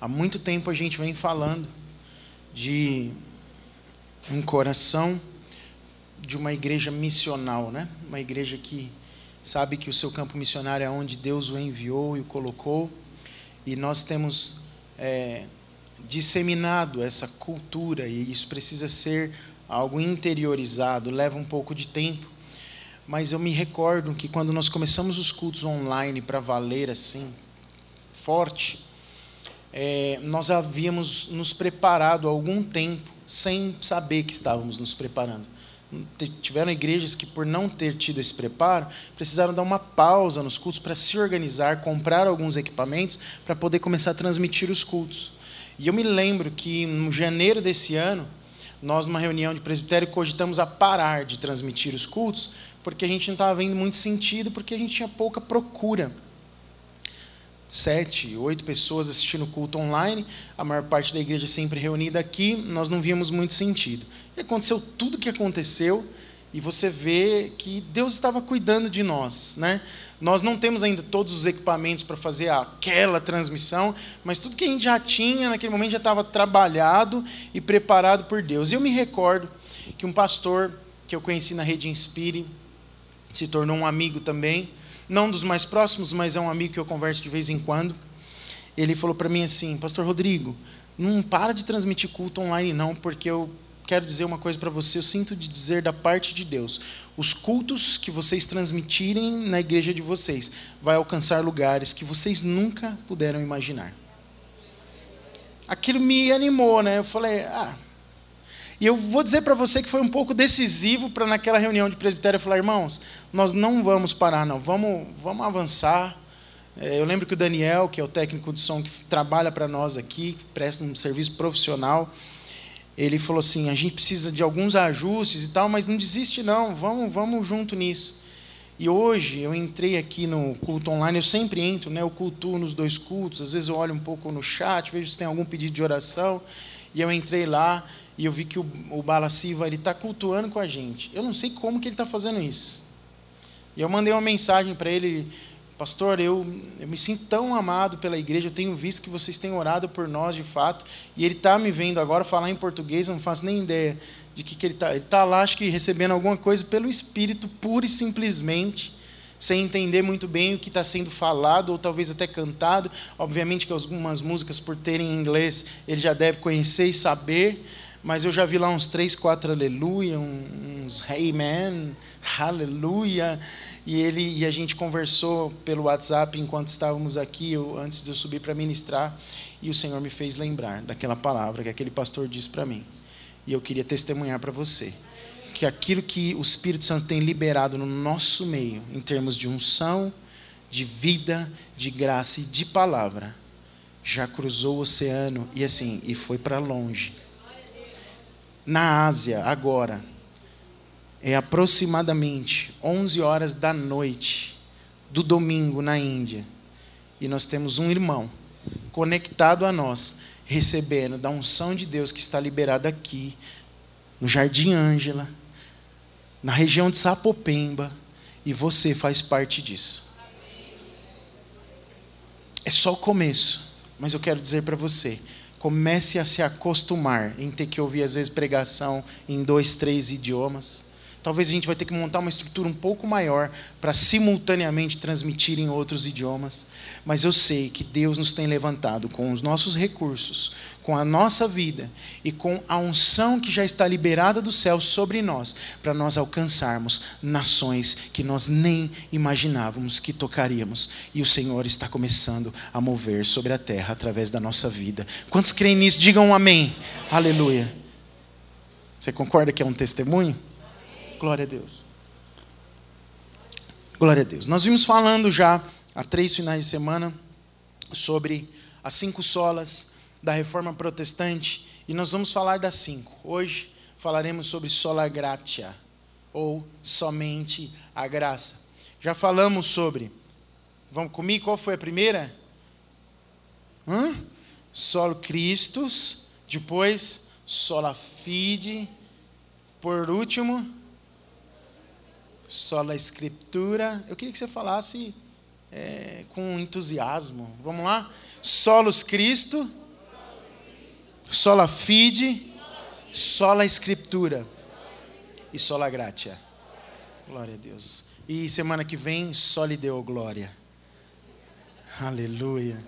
Há muito tempo a gente vem falando de um coração de uma igreja missional, né? Uma igreja que sabe que o seu campo missionário é onde Deus o enviou e o colocou, e nós temos é, disseminado essa cultura e isso precisa ser algo interiorizado, leva um pouco de tempo. Mas eu me recordo que quando nós começamos os cultos online para valer assim, forte, é, nós havíamos nos preparado há algum tempo, sem saber que estávamos nos preparando. Tiveram igrejas que, por não ter tido esse preparo, precisaram dar uma pausa nos cultos para se organizar, comprar alguns equipamentos para poder começar a transmitir os cultos. E eu me lembro que, no janeiro desse ano, nós, numa reunião de presbitério, cogitamos a parar de transmitir os cultos, porque a gente não estava vendo muito sentido, porque a gente tinha pouca procura. Sete, oito pessoas assistindo o culto online, a maior parte da igreja sempre reunida aqui, nós não víamos muito sentido. E aconteceu tudo o que aconteceu, e você vê que Deus estava cuidando de nós, né? Nós não temos ainda todos os equipamentos para fazer aquela transmissão, mas tudo que a gente já tinha naquele momento já estava trabalhado e preparado por Deus. E eu me recordo que um pastor que eu conheci na rede Inspire se tornou um amigo também, não dos mais próximos, mas é um amigo que eu converso de vez em quando. Ele falou para mim assim: Pastor Rodrigo, não para de transmitir culto online, não, porque eu quero dizer uma coisa para você, eu sinto de dizer da parte de Deus. Os cultos que vocês transmitirem na igreja de vocês vai alcançar lugares que vocês nunca puderam imaginar. Aquilo me animou, né? Eu falei, ah. E eu vou dizer para você que foi um pouco decisivo para naquela reunião de presbitério falar, irmãos, nós não vamos parar, não. Vamos, vamos avançar. É, eu lembro que o Daniel, que é o técnico de som que trabalha para nós aqui, presta um serviço profissional, ele falou assim: a gente precisa de alguns ajustes e tal, mas não desiste não, vamos, vamos junto nisso. E hoje eu entrei aqui no culto online, eu sempre entro, né? Eu cultuo nos dois cultos, às vezes eu olho um pouco no chat, vejo se tem algum pedido de oração, e eu entrei lá e eu vi que o, o Bala Silva ele está cultuando com a gente. Eu não sei como que ele está fazendo isso. E eu mandei uma mensagem para ele, Pastor, eu, eu me sinto tão amado pela igreja, eu tenho visto que vocês têm orado por nós de fato, e ele está me vendo agora falar em português, eu não faço nem ideia de que, que ele está. Ele está lá, acho que recebendo alguma coisa pelo Espírito, pura e simplesmente, sem entender muito bem o que está sendo falado, ou talvez até cantado. Obviamente que algumas músicas, por terem em inglês, ele já deve conhecer e saber, mas eu já vi lá uns três, quatro aleluia, uns man, aleluia e ele e a gente conversou pelo WhatsApp enquanto estávamos aqui, eu, antes de eu subir para ministrar, e o Senhor me fez lembrar daquela palavra que aquele pastor disse para mim. E eu queria testemunhar para você que aquilo que o Espírito Santo tem liberado no nosso meio, em termos de unção, de vida, de graça e de palavra, já cruzou o oceano e assim, e foi para longe. Na Ásia, agora, é aproximadamente 11 horas da noite do domingo na Índia. E nós temos um irmão conectado a nós, recebendo da unção de Deus que está liberada aqui, no Jardim Ângela, na região de Sapopemba, e você faz parte disso. É só o começo, mas eu quero dizer para você: comece a se acostumar em ter que ouvir, às vezes, pregação em dois, três idiomas Talvez a gente vai ter que montar uma estrutura um pouco maior para simultaneamente transmitir em outros idiomas. Mas eu sei que Deus nos tem levantado com os nossos recursos, com a nossa vida e com a unção que já está liberada do céu sobre nós, para nós alcançarmos nações que nós nem imaginávamos que tocaríamos. E o Senhor está começando a mover sobre a terra através da nossa vida. Quantos creem nisso? Digam um amém. Aleluia. Você concorda que é um testemunho? Glória a Deus. Glória a Deus. Nós vimos falando já há três finais de semana sobre as cinco solas da reforma protestante e nós vamos falar das cinco. Hoje falaremos sobre sola gratia, ou somente a graça. Já falamos sobre. Vamos comigo? Qual foi a primeira? Hã? Solo Christus, depois sola fide, por último, sola escritura. Eu queria que você falasse é, com entusiasmo. Vamos lá? Solos Cristo, sola fide, sola escritura e sola gratia. Glória a Deus. E semana que vem, só lhe deu glória. Aleluia.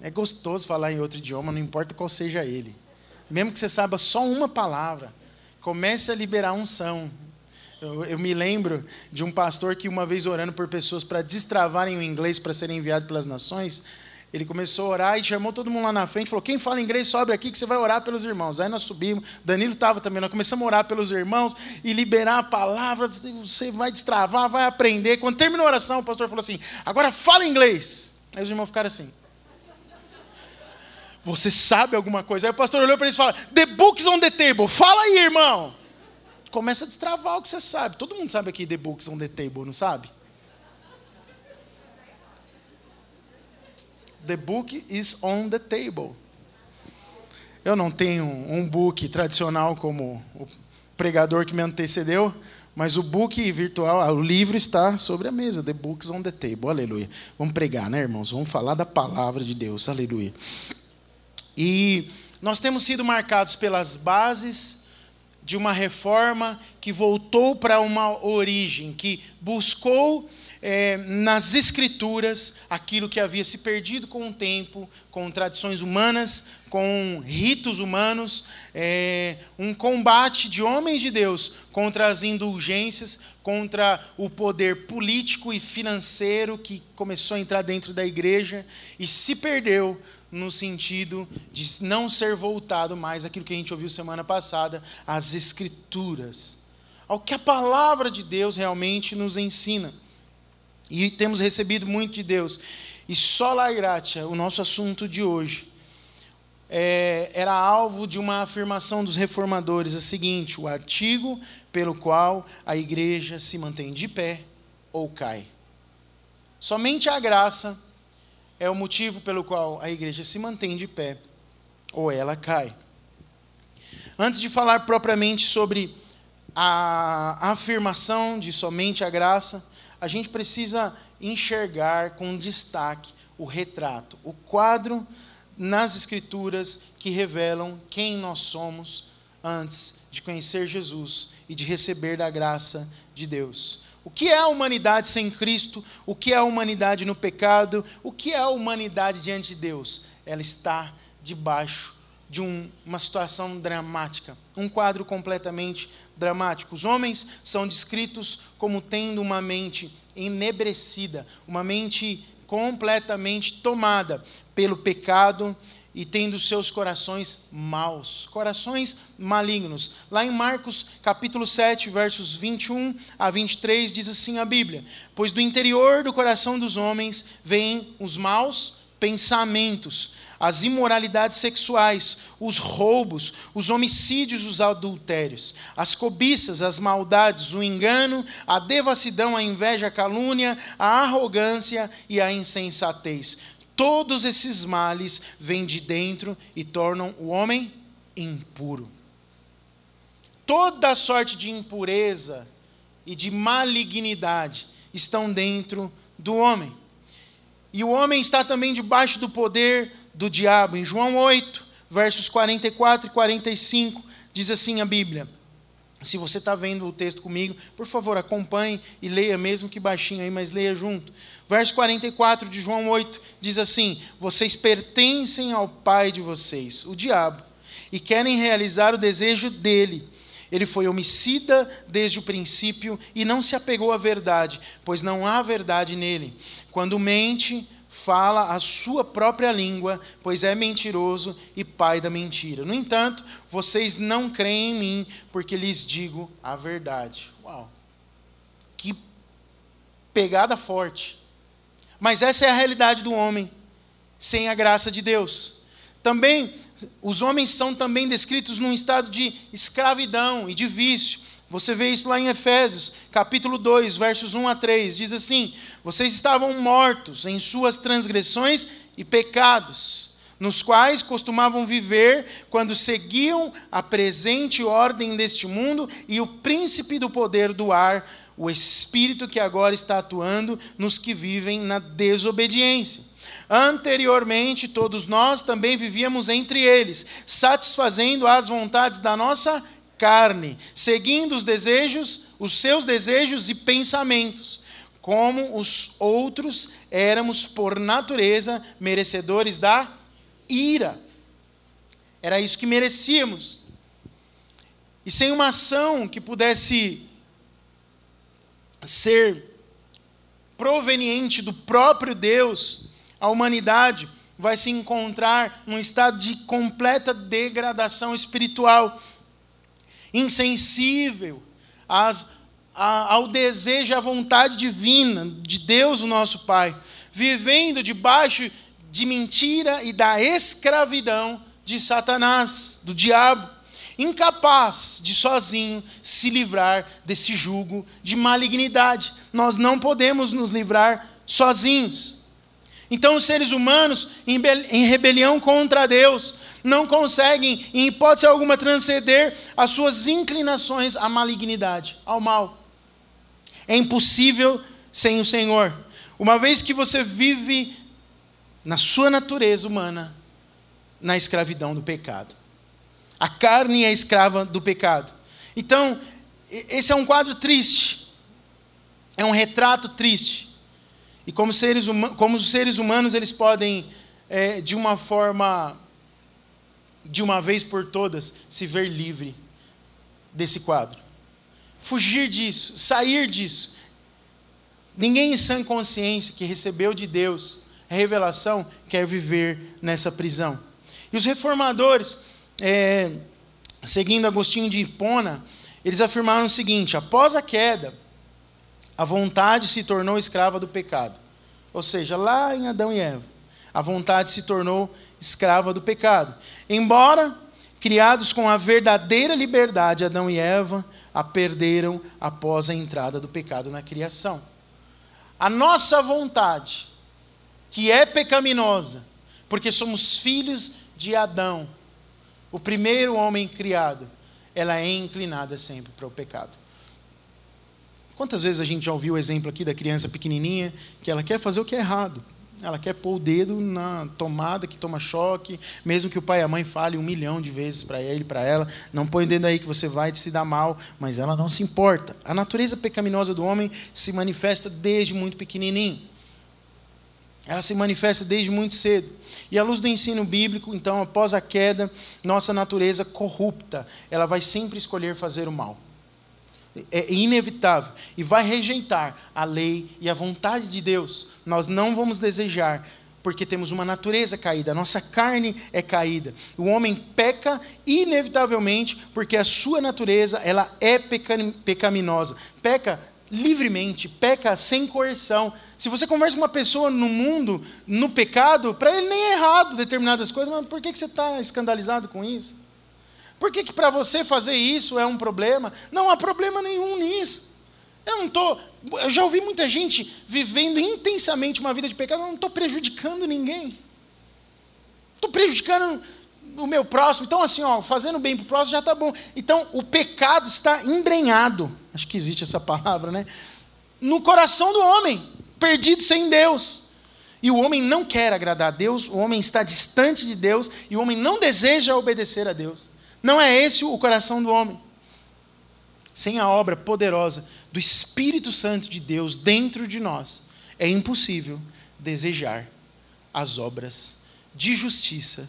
É gostoso falar em outro idioma, não importa qual seja ele. Mesmo que você saiba só uma palavra, comece a liberar unção. Eu, eu me lembro de um pastor que, uma vez orando por pessoas para destravarem o inglês para serem enviados pelas nações, ele começou a orar e chamou todo mundo lá na frente, falou: Quem fala inglês, sobe aqui que você vai orar pelos irmãos. Aí nós subimos, Danilo estava também, nós começamos a orar pelos irmãos e liberar a palavra. Você vai destravar, vai aprender. Quando terminou a oração, o pastor falou assim: Agora fala inglês. Aí os irmãos ficaram assim. Você sabe alguma coisa? Aí o pastor olhou para eles e falou: The books on the table. Fala aí, irmão. Começa a destravar o que você sabe. Todo mundo sabe aqui The books on the table, não sabe? The book is on the table. Eu não tenho um book tradicional como o pregador que me antecedeu, mas o book virtual, ah, o livro está sobre a mesa. The books on the table. Aleluia. Vamos pregar, né, irmãos? Vamos falar da palavra de Deus. Aleluia. E nós temos sido marcados pelas bases de uma reforma que voltou para uma origem, que buscou é, nas Escrituras aquilo que havia se perdido com o tempo, com tradições humanas, com ritos humanos, é, um combate de homens de Deus contra as indulgências, contra o poder político e financeiro que começou a entrar dentro da igreja e se perdeu no sentido de não ser voltado mais aquilo que a gente ouviu semana passada, às Escrituras, ao que a palavra de Deus realmente nos ensina. E temos recebido muito de Deus. E só lá gratia, o nosso assunto de hoje, é, era alvo de uma afirmação dos reformadores, a seguinte: o artigo pelo qual a igreja se mantém de pé ou cai. Somente a graça é o motivo pelo qual a igreja se mantém de pé ou ela cai. Antes de falar propriamente sobre a afirmação de somente a graça, a gente precisa enxergar com destaque o retrato, o quadro nas Escrituras que revelam quem nós somos antes de conhecer Jesus e de receber da graça de Deus. O que é a humanidade sem Cristo? O que é a humanidade no pecado? O que é a humanidade diante de Deus? Ela está debaixo de um, uma situação dramática, um quadro completamente dramático. Os homens são descritos como tendo uma mente enebrecida, uma mente completamente tomada pelo pecado e tendo seus corações maus, corações malignos. Lá em Marcos, capítulo 7, versos 21 a 23, diz assim a Bíblia: Pois do interior do coração dos homens vêm os maus pensamentos, as imoralidades sexuais, os roubos, os homicídios, os adultérios, as cobiças, as maldades, o engano, a devassidão, a inveja, a calúnia, a arrogância e a insensatez. Todos esses males vêm de dentro e tornam o homem impuro. Toda sorte de impureza e de malignidade estão dentro do homem. E o homem está também debaixo do poder do diabo. Em João 8, versos 44 e 45, diz assim a Bíblia. Se você está vendo o texto comigo, por favor, acompanhe e leia, mesmo que baixinho aí, mas leia junto. Verso 44 de João 8 diz assim: Vocês pertencem ao pai de vocês, o diabo, e querem realizar o desejo dele. Ele foi homicida desde o princípio e não se apegou à verdade, pois não há verdade nele. Quando mente, fala a sua própria língua, pois é mentiroso e pai da mentira. No entanto, vocês não creem em mim, porque lhes digo a verdade. Uau! Que pegada forte. Mas essa é a realidade do homem sem a graça de Deus. Também os homens são também descritos num estado de escravidão e de vício. Você vê isso lá em Efésios, capítulo 2, versos 1 a 3. Diz assim: Vocês estavam mortos em suas transgressões e pecados, nos quais costumavam viver quando seguiam a presente ordem deste mundo e o príncipe do poder do ar, o espírito que agora está atuando nos que vivem na desobediência. Anteriormente, todos nós também vivíamos entre eles, satisfazendo as vontades da nossa carne, seguindo os desejos, os seus desejos e pensamentos. Como os outros, éramos por natureza merecedores da ira. Era isso que merecíamos. E sem uma ação que pudesse ser proveniente do próprio Deus, a humanidade vai se encontrar num estado de completa degradação espiritual, insensível às, ao desejo e à vontade divina de Deus, o nosso Pai, vivendo debaixo de mentira e da escravidão de Satanás, do diabo, incapaz de sozinho se livrar desse jugo de malignidade. Nós não podemos nos livrar sozinhos. Então, os seres humanos, em rebelião contra Deus, não conseguem, em hipótese alguma, transcender as suas inclinações à malignidade, ao mal. É impossível sem o Senhor. Uma vez que você vive na sua natureza humana, na escravidão do pecado. A carne é escrava do pecado. Então, esse é um quadro triste. É um retrato triste. E como, seres como os seres humanos, eles podem, é, de uma forma, de uma vez por todas, se ver livre desse quadro. Fugir disso, sair disso. Ninguém em sã consciência que recebeu de Deus a revelação quer viver nessa prisão. E os reformadores, é, seguindo Agostinho de Hipona, eles afirmaram o seguinte: após a queda, a vontade se tornou escrava do pecado. Ou seja, lá em Adão e Eva, a vontade se tornou escrava do pecado. Embora criados com a verdadeira liberdade, Adão e Eva a perderam após a entrada do pecado na criação. A nossa vontade, que é pecaminosa, porque somos filhos de Adão, o primeiro homem criado, ela é inclinada sempre para o pecado. Quantas vezes a gente já ouviu o exemplo aqui da criança pequenininha que ela quer fazer o que é errado? Ela quer pôr o dedo na tomada que toma choque, mesmo que o pai e a mãe falem um milhão de vezes para ele, para ela, não põe o dedo aí que você vai se dar mal, mas ela não se importa. A natureza pecaminosa do homem se manifesta desde muito pequenininho. Ela se manifesta desde muito cedo. E à luz do ensino bíblico, então, após a queda, nossa natureza corrupta, ela vai sempre escolher fazer o mal é inevitável e vai rejeitar a lei e a vontade de Deus. Nós não vamos desejar, porque temos uma natureza caída, a nossa carne é caída. O homem peca inevitavelmente porque a sua natureza ela é pecaminosa. Peca livremente, peca sem coerção. Se você conversa com uma pessoa no mundo, no pecado, para ele nem é errado determinadas coisas, mas por que você está escandalizado com isso? Por que, que para você fazer isso é um problema? Não há problema nenhum nisso. Eu não estou. Eu já ouvi muita gente vivendo intensamente uma vida de pecado, eu não estou prejudicando ninguém. Estou prejudicando o meu próximo. Então, assim, ó, fazendo bem para o próximo já está bom. Então, o pecado está embrenhado. Acho que existe essa palavra, né? No coração do homem, perdido sem Deus. E o homem não quer agradar a Deus, o homem está distante de Deus, e o homem não deseja obedecer a Deus. Não é esse o coração do homem. Sem a obra poderosa do Espírito Santo de Deus dentro de nós, é impossível desejar as obras de justiça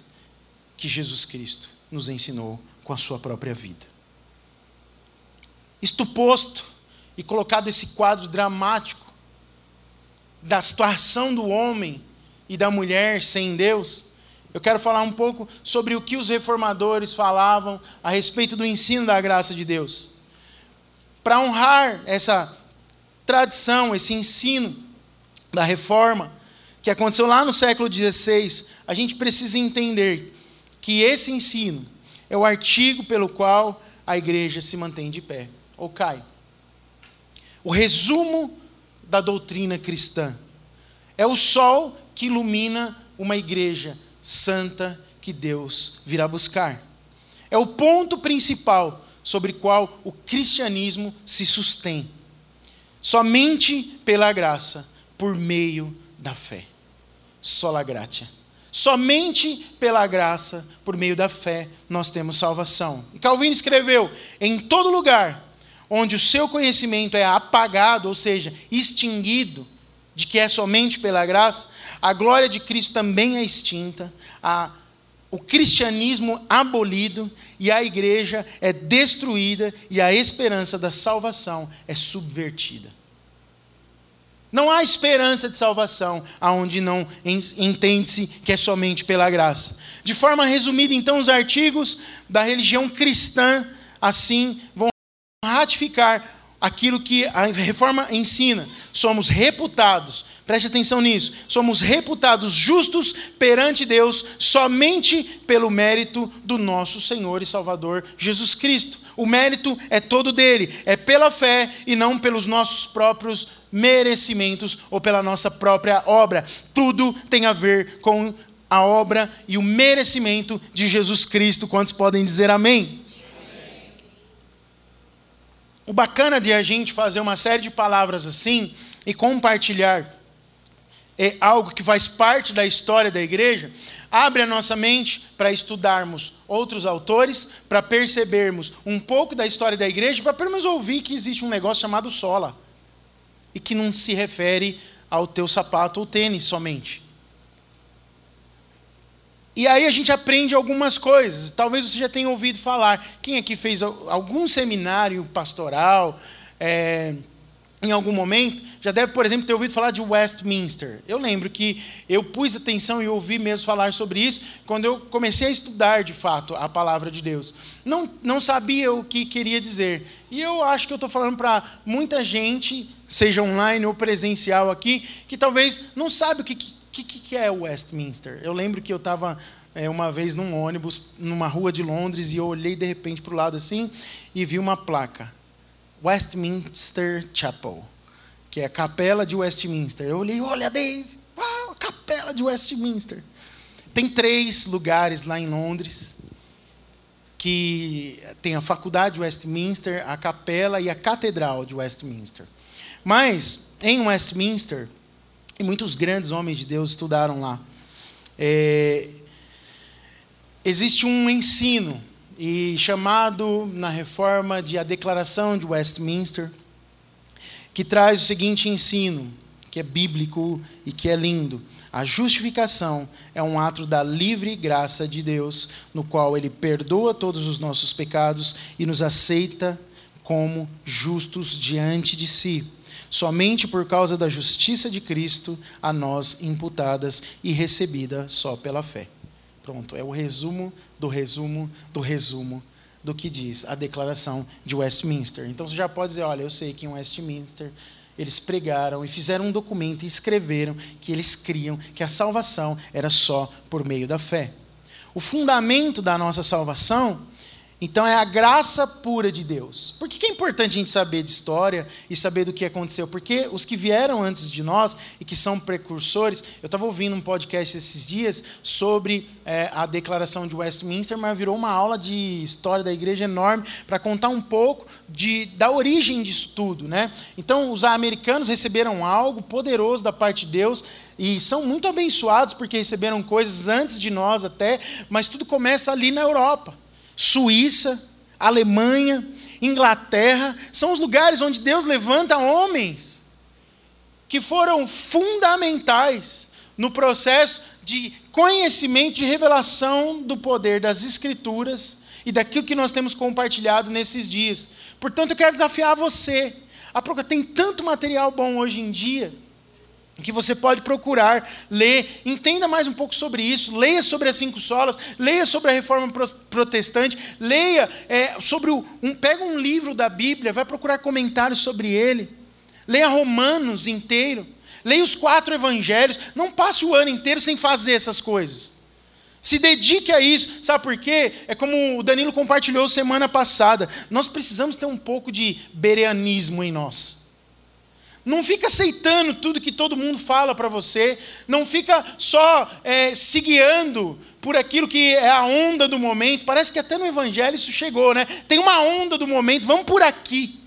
que Jesus Cristo nos ensinou com a sua própria vida. Isto posto e colocado esse quadro dramático da situação do homem e da mulher sem Deus, eu quero falar um pouco sobre o que os reformadores falavam a respeito do ensino da graça de Deus. Para honrar essa tradição, esse ensino da reforma, que aconteceu lá no século XVI, a gente precisa entender que esse ensino é o artigo pelo qual a igreja se mantém de pé, ou cai. O resumo da doutrina cristã é o sol que ilumina uma igreja santa que Deus virá buscar. É o ponto principal sobre qual o cristianismo se sustém. Somente pela graça, por meio da fé. Sola gratia. Somente pela graça, por meio da fé, nós temos salvação. E Calvino escreveu: em todo lugar onde o seu conhecimento é apagado, ou seja, extinguido, de que é somente pela graça, a glória de Cristo também é extinta, a, o cristianismo abolido e a igreja é destruída e a esperança da salvação é subvertida. Não há esperança de salvação aonde não entende-se que é somente pela graça. De forma resumida, então, os artigos da religião cristã assim vão ratificar aquilo que a reforma ensina. Somos reputados, preste atenção nisso, somos reputados justos perante Deus somente pelo mérito do nosso Senhor e Salvador Jesus Cristo. O mérito é todo dele, é pela fé e não pelos nossos próprios merecimentos ou pela nossa própria obra. Tudo tem a ver com a obra e o merecimento de Jesus Cristo. Quantos podem dizer amém? O bacana de a gente fazer uma série de palavras assim e compartilhar é algo que faz parte da história da igreja, abre a nossa mente para estudarmos outros autores, para percebermos um pouco da história da igreja, para pelo menos ouvir que existe um negócio chamado sola e que não se refere ao teu sapato ou tênis somente. E aí a gente aprende algumas coisas. Talvez você já tenha ouvido falar. Quem aqui fez algum seminário pastoral é, em algum momento, já deve, por exemplo, ter ouvido falar de Westminster. Eu lembro que eu pus atenção e ouvi mesmo falar sobre isso quando eu comecei a estudar, de fato, a palavra de Deus. Não, não sabia o que queria dizer. E eu acho que eu estou falando para muita gente, seja online ou presencial aqui, que talvez não sabe o que, que, que é Westminster? Eu lembro que eu estava é, uma vez num ônibus, numa rua de Londres, e eu olhei de repente para o lado assim e vi uma placa: Westminster Chapel, que é a capela de Westminster. Eu olhei, olha, Daisy, uau, a capela de Westminster. Tem três lugares lá em Londres que tem a faculdade de Westminster, a capela e a catedral de Westminster. Mas em Westminster e muitos grandes homens de Deus estudaram lá. É, existe um ensino e chamado na reforma de a Declaração de Westminster, que traz o seguinte ensino, que é bíblico e que é lindo. A justificação é um ato da livre graça de Deus, no qual ele perdoa todos os nossos pecados e nos aceita como justos diante de si somente por causa da justiça de Cristo a nós imputadas e recebida só pela fé. Pronto, é o resumo do resumo do resumo do que diz a declaração de Westminster. Então você já pode dizer, olha, eu sei que em Westminster eles pregaram e fizeram um documento e escreveram que eles criam que a salvação era só por meio da fé. O fundamento da nossa salvação então é a graça pura de Deus. Por que é importante a gente saber de história e saber do que aconteceu? Porque os que vieram antes de nós e que são precursores, eu estava ouvindo um podcast esses dias sobre é, a declaração de Westminster, mas virou uma aula de história da igreja enorme para contar um pouco de, da origem disso tudo. Né? Então os americanos receberam algo poderoso da parte de Deus e são muito abençoados porque receberam coisas antes de nós até, mas tudo começa ali na Europa. Suíça, Alemanha, Inglaterra, são os lugares onde Deus levanta homens que foram fundamentais no processo de conhecimento, de revelação do poder das Escrituras e daquilo que nós temos compartilhado nesses dias. Portanto, eu quero desafiar você. A tem tanto material bom hoje em dia que você pode procurar, ler, entenda mais um pouco sobre isso, leia sobre as cinco solas, leia sobre a reforma protestante, leia é, sobre o, um, pega um livro da Bíblia, vai procurar comentários sobre ele, Leia Romanos inteiro. Leia os quatro evangelhos. Não passe o ano inteiro sem fazer essas coisas. Se dedique a isso. Sabe por quê? É como o Danilo compartilhou semana passada. Nós precisamos ter um pouco de bereanismo em nós. Não fica aceitando tudo que todo mundo fala para você. Não fica só é, se guiando por aquilo que é a onda do momento. Parece que até no Evangelho isso chegou, né? Tem uma onda do momento, vamos por aqui.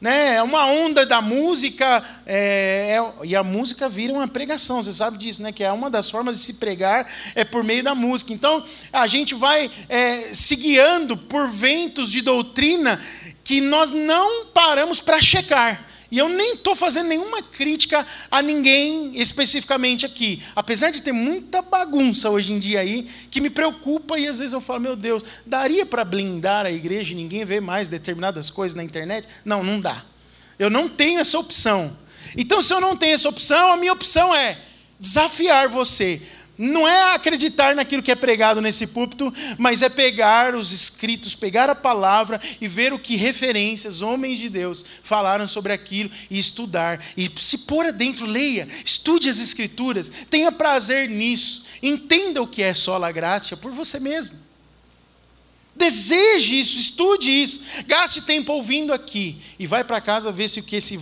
Né? É uma onda da música, é, é, e a música vira uma pregação, você sabe disso, né? que é uma das formas de se pregar é por meio da música. Então, a gente vai é, se guiando por ventos de doutrina que nós não paramos para checar. E eu nem estou fazendo nenhuma crítica a ninguém especificamente aqui. Apesar de ter muita bagunça hoje em dia aí, que me preocupa e às vezes eu falo, meu Deus, daria para blindar a igreja e ninguém ver mais determinadas coisas na internet? Não, não dá. Eu não tenho essa opção. Então, se eu não tenho essa opção, a minha opção é desafiar você não é acreditar naquilo que é pregado nesse púlpito, mas é pegar os escritos, pegar a palavra e ver o que referências, homens de Deus, falaram sobre aquilo e estudar. E se pôr dentro, leia, estude as escrituras, tenha prazer nisso, entenda o que é sola gratia por você mesmo. Deseje isso, estude isso, gaste tempo ouvindo aqui e vai para casa ver se o que esse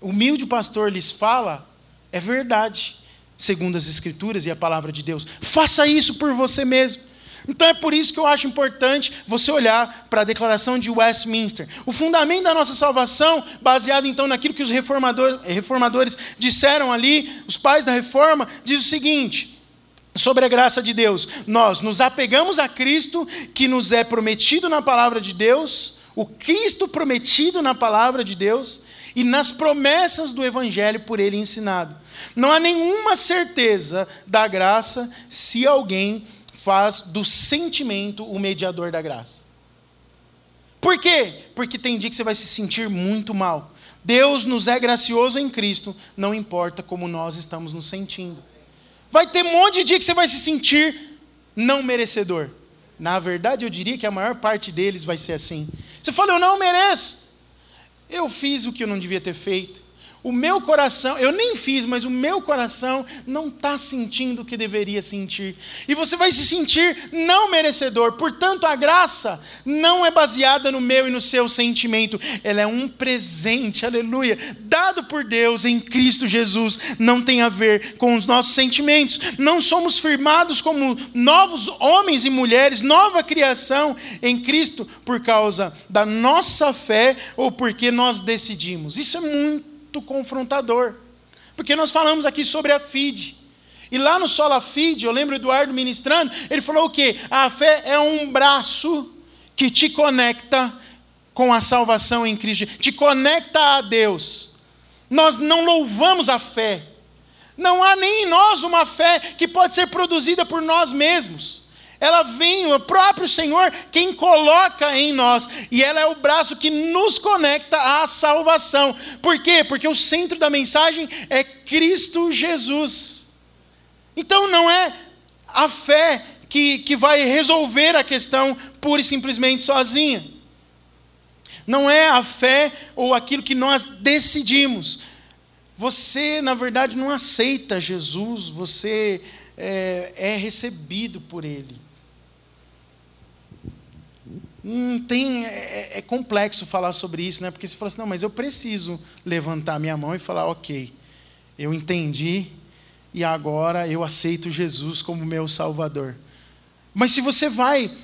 humilde pastor lhes fala é verdade segundo as Escrituras e a palavra de Deus. Faça isso por você mesmo. Então é por isso que eu acho importante você olhar para a declaração de Westminster. O fundamento da nossa salvação, baseado então naquilo que os reformadores, reformadores disseram ali, os pais da reforma, diz o seguinte: sobre a graça de Deus, nós nos apegamos a Cristo que nos é prometido na palavra de Deus, o Cristo prometido na palavra de Deus, e nas promessas do Evangelho por ele ensinado. Não há nenhuma certeza da graça se alguém faz do sentimento o mediador da graça. Por quê? Porque tem dia que você vai se sentir muito mal. Deus nos é gracioso em Cristo, não importa como nós estamos nos sentindo. Vai ter um monte de dia que você vai se sentir não merecedor. Na verdade, eu diria que a maior parte deles vai ser assim. Você fala, eu não mereço. Eu fiz o que eu não devia ter feito. O meu coração, eu nem fiz, mas o meu coração não está sentindo o que deveria sentir. E você vai se sentir não merecedor. Portanto, a graça não é baseada no meu e no seu sentimento. Ela é um presente, aleluia, dado por Deus em Cristo Jesus. Não tem a ver com os nossos sentimentos. Não somos firmados como novos homens e mulheres, nova criação em Cristo por causa da nossa fé ou porque nós decidimos. Isso é muito muito confrontador. Porque nós falamos aqui sobre a FID. E lá no Sola FID, eu lembro o Eduardo ministrando, ele falou o quê? A fé é um braço que te conecta com a salvação em Cristo, te conecta a Deus. Nós não louvamos a fé. Não há nem em nós uma fé que pode ser produzida por nós mesmos ela vem, o próprio Senhor quem coloca em nós, e ela é o braço que nos conecta à salvação. Por quê? Porque o centro da mensagem é Cristo Jesus. Então não é a fé que, que vai resolver a questão pura e simplesmente sozinha. Não é a fé ou aquilo que nós decidimos. Você, na verdade, não aceita Jesus, você é, é recebido por Ele. Hum, tem, é, é, complexo falar sobre isso, né? Porque você fala assim, não, mas eu preciso levantar minha mão e falar, ok, eu entendi e agora eu aceito Jesus como meu Salvador. Mas se você vai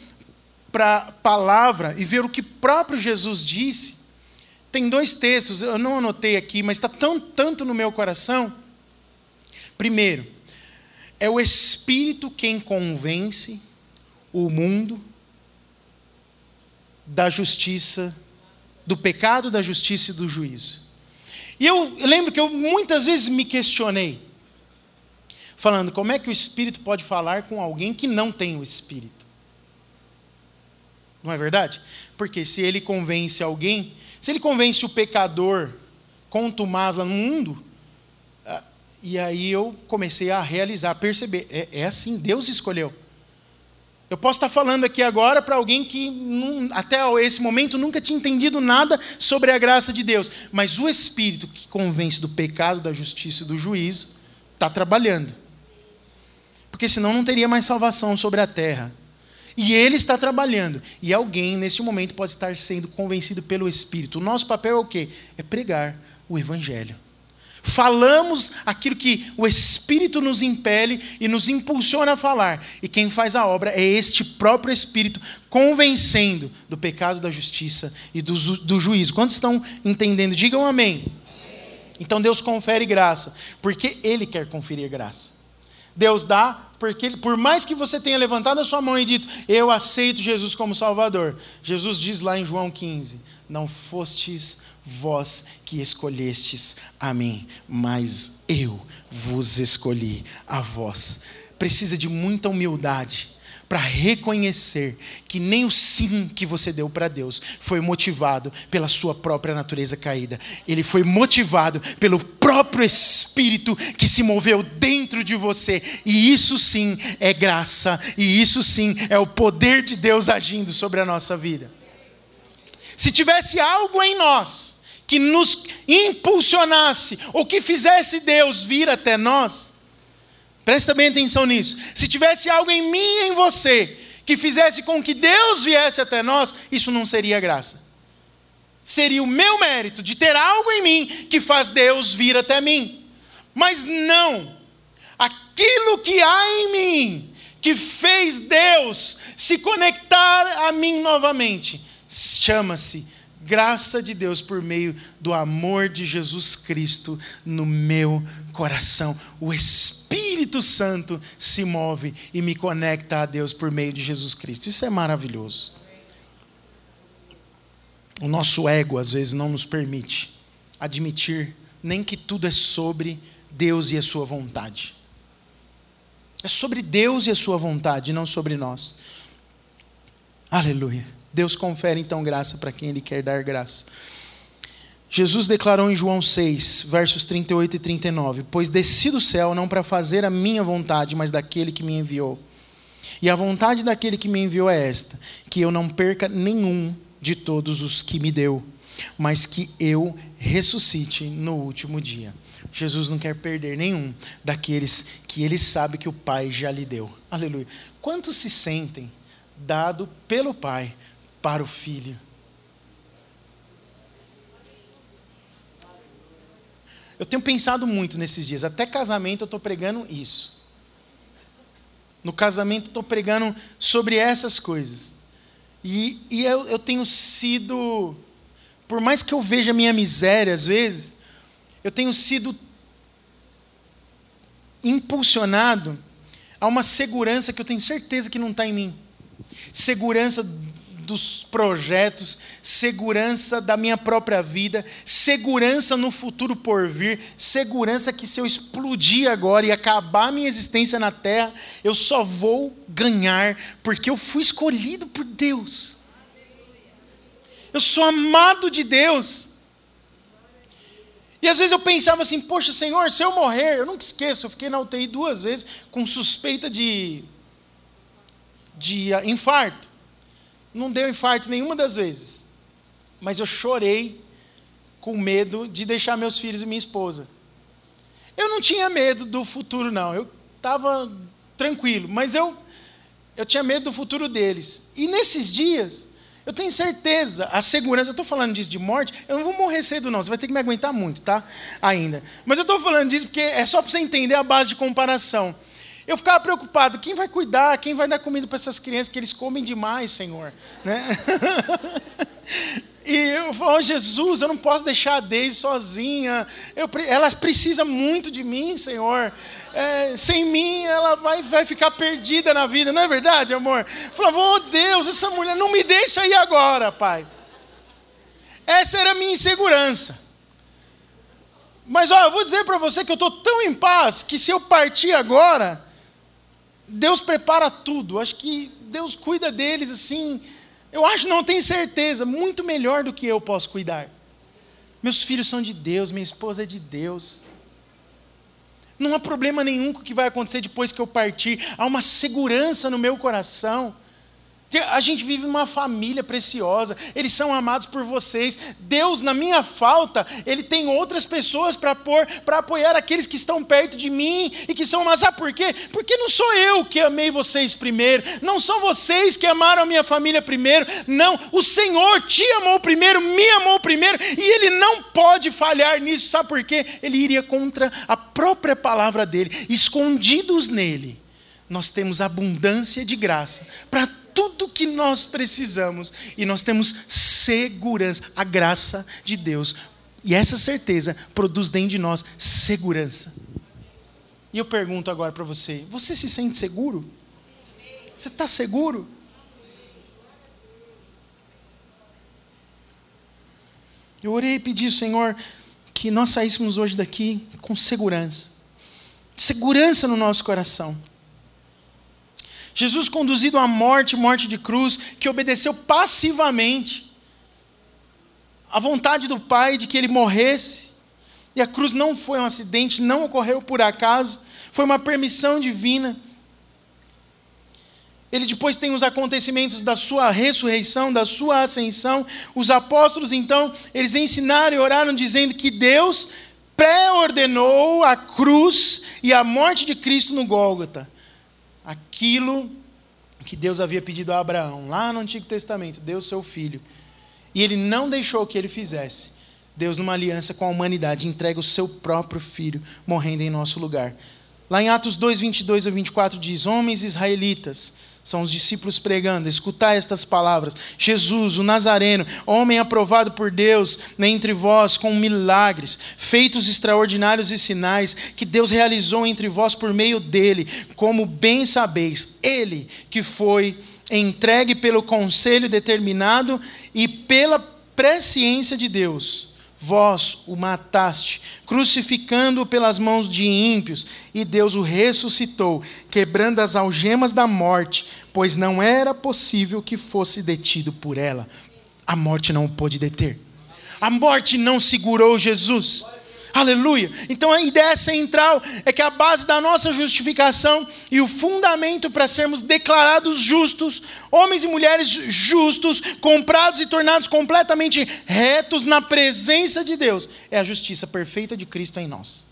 para a palavra e ver o que próprio Jesus disse, tem dois textos, eu não anotei aqui, mas está tão tanto no meu coração. Primeiro, é o Espírito quem convence o mundo da justiça, do pecado, da justiça e do juízo. E eu lembro que eu muitas vezes me questionei, falando como é que o Espírito pode falar com alguém que não tem o Espírito. Não é verdade? Porque se ele convence alguém, se ele convence o pecador contumaz lá no mundo, ah, e aí eu comecei a realizar, a perceber, é, é assim, Deus escolheu. Eu posso estar falando aqui agora para alguém que até esse momento nunca tinha entendido nada sobre a graça de Deus, mas o Espírito que convence do pecado, da justiça e do juízo está trabalhando. Porque senão não teria mais salvação sobre a terra. E ele está trabalhando. E alguém, nesse momento, pode estar sendo convencido pelo Espírito. O nosso papel é o quê? É pregar o Evangelho. Falamos aquilo que o Espírito nos impele e nos impulsiona a falar. E quem faz a obra é este próprio Espírito, convencendo do pecado, da justiça e do, do juízo. Quantos estão entendendo? Digam amém. Então Deus confere graça, porque Ele quer conferir graça. Deus dá, porque por mais que você tenha levantado a sua mão e dito, eu aceito Jesus como Salvador, Jesus diz lá em João 15: Não fostes vós que escolhestes a mim, mas eu vos escolhi a vós. Precisa de muita humildade para reconhecer que nem o sim que você deu para Deus foi motivado pela sua própria natureza caída. Ele foi motivado pelo próprio Espírito que se moveu dentro de você. E isso sim é graça, e isso sim é o poder de Deus agindo sobre a nossa vida. Se tivesse algo em nós que nos impulsionasse, ou que fizesse Deus vir até nós, Presta bem atenção nisso. Se tivesse algo em mim e em você que fizesse com que Deus viesse até nós, isso não seria graça. Seria o meu mérito de ter algo em mim que faz Deus vir até mim. Mas não. Aquilo que há em mim que fez Deus se conectar a mim novamente chama-se graça de Deus por meio do amor de Jesus Cristo no meu coração. O Espírito Santo se move e me conecta a Deus por meio de Jesus Cristo. Isso é maravilhoso. O nosso ego às vezes não nos permite admitir nem que tudo é sobre Deus e a sua vontade. É sobre Deus e a sua vontade, não sobre nós. Aleluia. Deus confere então graça para quem Ele quer dar graça. Jesus declarou em João 6, versos 38 e 39: Pois desci do céu não para fazer a minha vontade, mas daquele que me enviou. E a vontade daquele que me enviou é esta: que eu não perca nenhum de todos os que me deu, mas que eu ressuscite no último dia. Jesus não quer perder nenhum daqueles que ele sabe que o Pai já lhe deu. Aleluia. Quantos se sentem dado pelo Pai para o filho. Eu tenho pensado muito nesses dias, até casamento eu estou pregando isso. No casamento estou pregando sobre essas coisas. E, e eu, eu tenho sido, por mais que eu veja a minha miséria às vezes, eu tenho sido impulsionado a uma segurança que eu tenho certeza que não está em mim. Segurança dos projetos, segurança da minha própria vida, segurança no futuro por vir, segurança que se eu explodir agora e acabar minha existência na terra, eu só vou ganhar, porque eu fui escolhido por Deus. Eu sou amado de Deus. E às vezes eu pensava assim, poxa, Senhor, se eu morrer, eu nunca esqueço, eu fiquei na UTI duas vezes com suspeita de, de infarto. Não deu infarto nenhuma das vezes. Mas eu chorei com medo de deixar meus filhos e minha esposa. Eu não tinha medo do futuro, não. Eu estava tranquilo, mas eu, eu tinha medo do futuro deles. E nesses dias, eu tenho certeza, a segurança, eu estou falando disso de morte, eu não vou morrer cedo, não. Você vai ter que me aguentar muito, tá? Ainda. Mas eu estou falando disso porque é só para você entender a base de comparação. Eu ficava preocupado, quem vai cuidar, quem vai dar comida para essas crianças que eles comem demais, Senhor, né? E eu falo, oh, Jesus, eu não posso deixar a Deise sozinha. Eu, ela precisa muito de mim, Senhor. É, sem mim, ela vai, vai ficar perdida na vida, não é verdade, amor? Eu falava, oh Deus, essa mulher não me deixa ir agora, Pai. Essa era a minha insegurança. Mas ó, eu vou dizer para você que eu estou tão em paz que se eu partir agora, Deus prepara tudo. Acho que Deus cuida deles assim. Eu acho, não tenho certeza, muito melhor do que eu posso cuidar. Meus filhos são de Deus, minha esposa é de Deus. Não há problema nenhum com o que vai acontecer depois que eu partir. Há uma segurança no meu coração. A gente vive numa família preciosa, eles são amados por vocês. Deus, na minha falta, Ele tem outras pessoas para pôr, para apoiar aqueles que estão perto de mim e que são, mas sabe por quê? Porque não sou eu que amei vocês primeiro, não são vocês que amaram a minha família primeiro, não, o Senhor te amou primeiro, me amou primeiro, e Ele não pode falhar nisso, sabe por quê? Ele iria contra a própria palavra dele, escondidos nele. Nós temos abundância de graça para tudo que nós precisamos e nós temos segurança, a graça de Deus. E essa certeza produz dentro de nós segurança. E eu pergunto agora para você: você se sente seguro? Você está seguro? Eu orei e pedi, Senhor, que nós saíssemos hoje daqui com segurança. Segurança no nosso coração. Jesus conduzido à morte, morte de cruz, que obedeceu passivamente à vontade do Pai de que ele morresse. E a cruz não foi um acidente, não ocorreu por acaso, foi uma permissão divina. Ele depois tem os acontecimentos da sua ressurreição, da sua ascensão. Os apóstolos, então, eles ensinaram e oraram dizendo que Deus pré-ordenou a cruz e a morte de Cristo no Gólgota aquilo que Deus havia pedido a Abraão, lá no Antigo Testamento, Deus seu filho. E ele não deixou que ele fizesse. Deus, numa aliança com a humanidade, entrega o seu próprio filho morrendo em nosso lugar. Lá em Atos 2, 22 a 24 diz: Homens israelitas, são os discípulos pregando, escutai estas palavras. Jesus, o Nazareno, homem aprovado por Deus entre vós com milagres, feitos extraordinários e sinais que Deus realizou entre vós por meio dele, como bem sabeis, ele que foi entregue pelo conselho determinado e pela presciência de Deus vós o mataste, crucificando-o pelas mãos de ímpios, e Deus o ressuscitou, quebrando as algemas da morte, pois não era possível que fosse detido por ela. A morte não o pôde deter. A morte não segurou Jesus. Aleluia. Então a ideia central é que a base da nossa justificação e o fundamento para sermos declarados justos, homens e mulheres justos, comprados e tornados completamente retos na presença de Deus, é a justiça perfeita de Cristo em nós.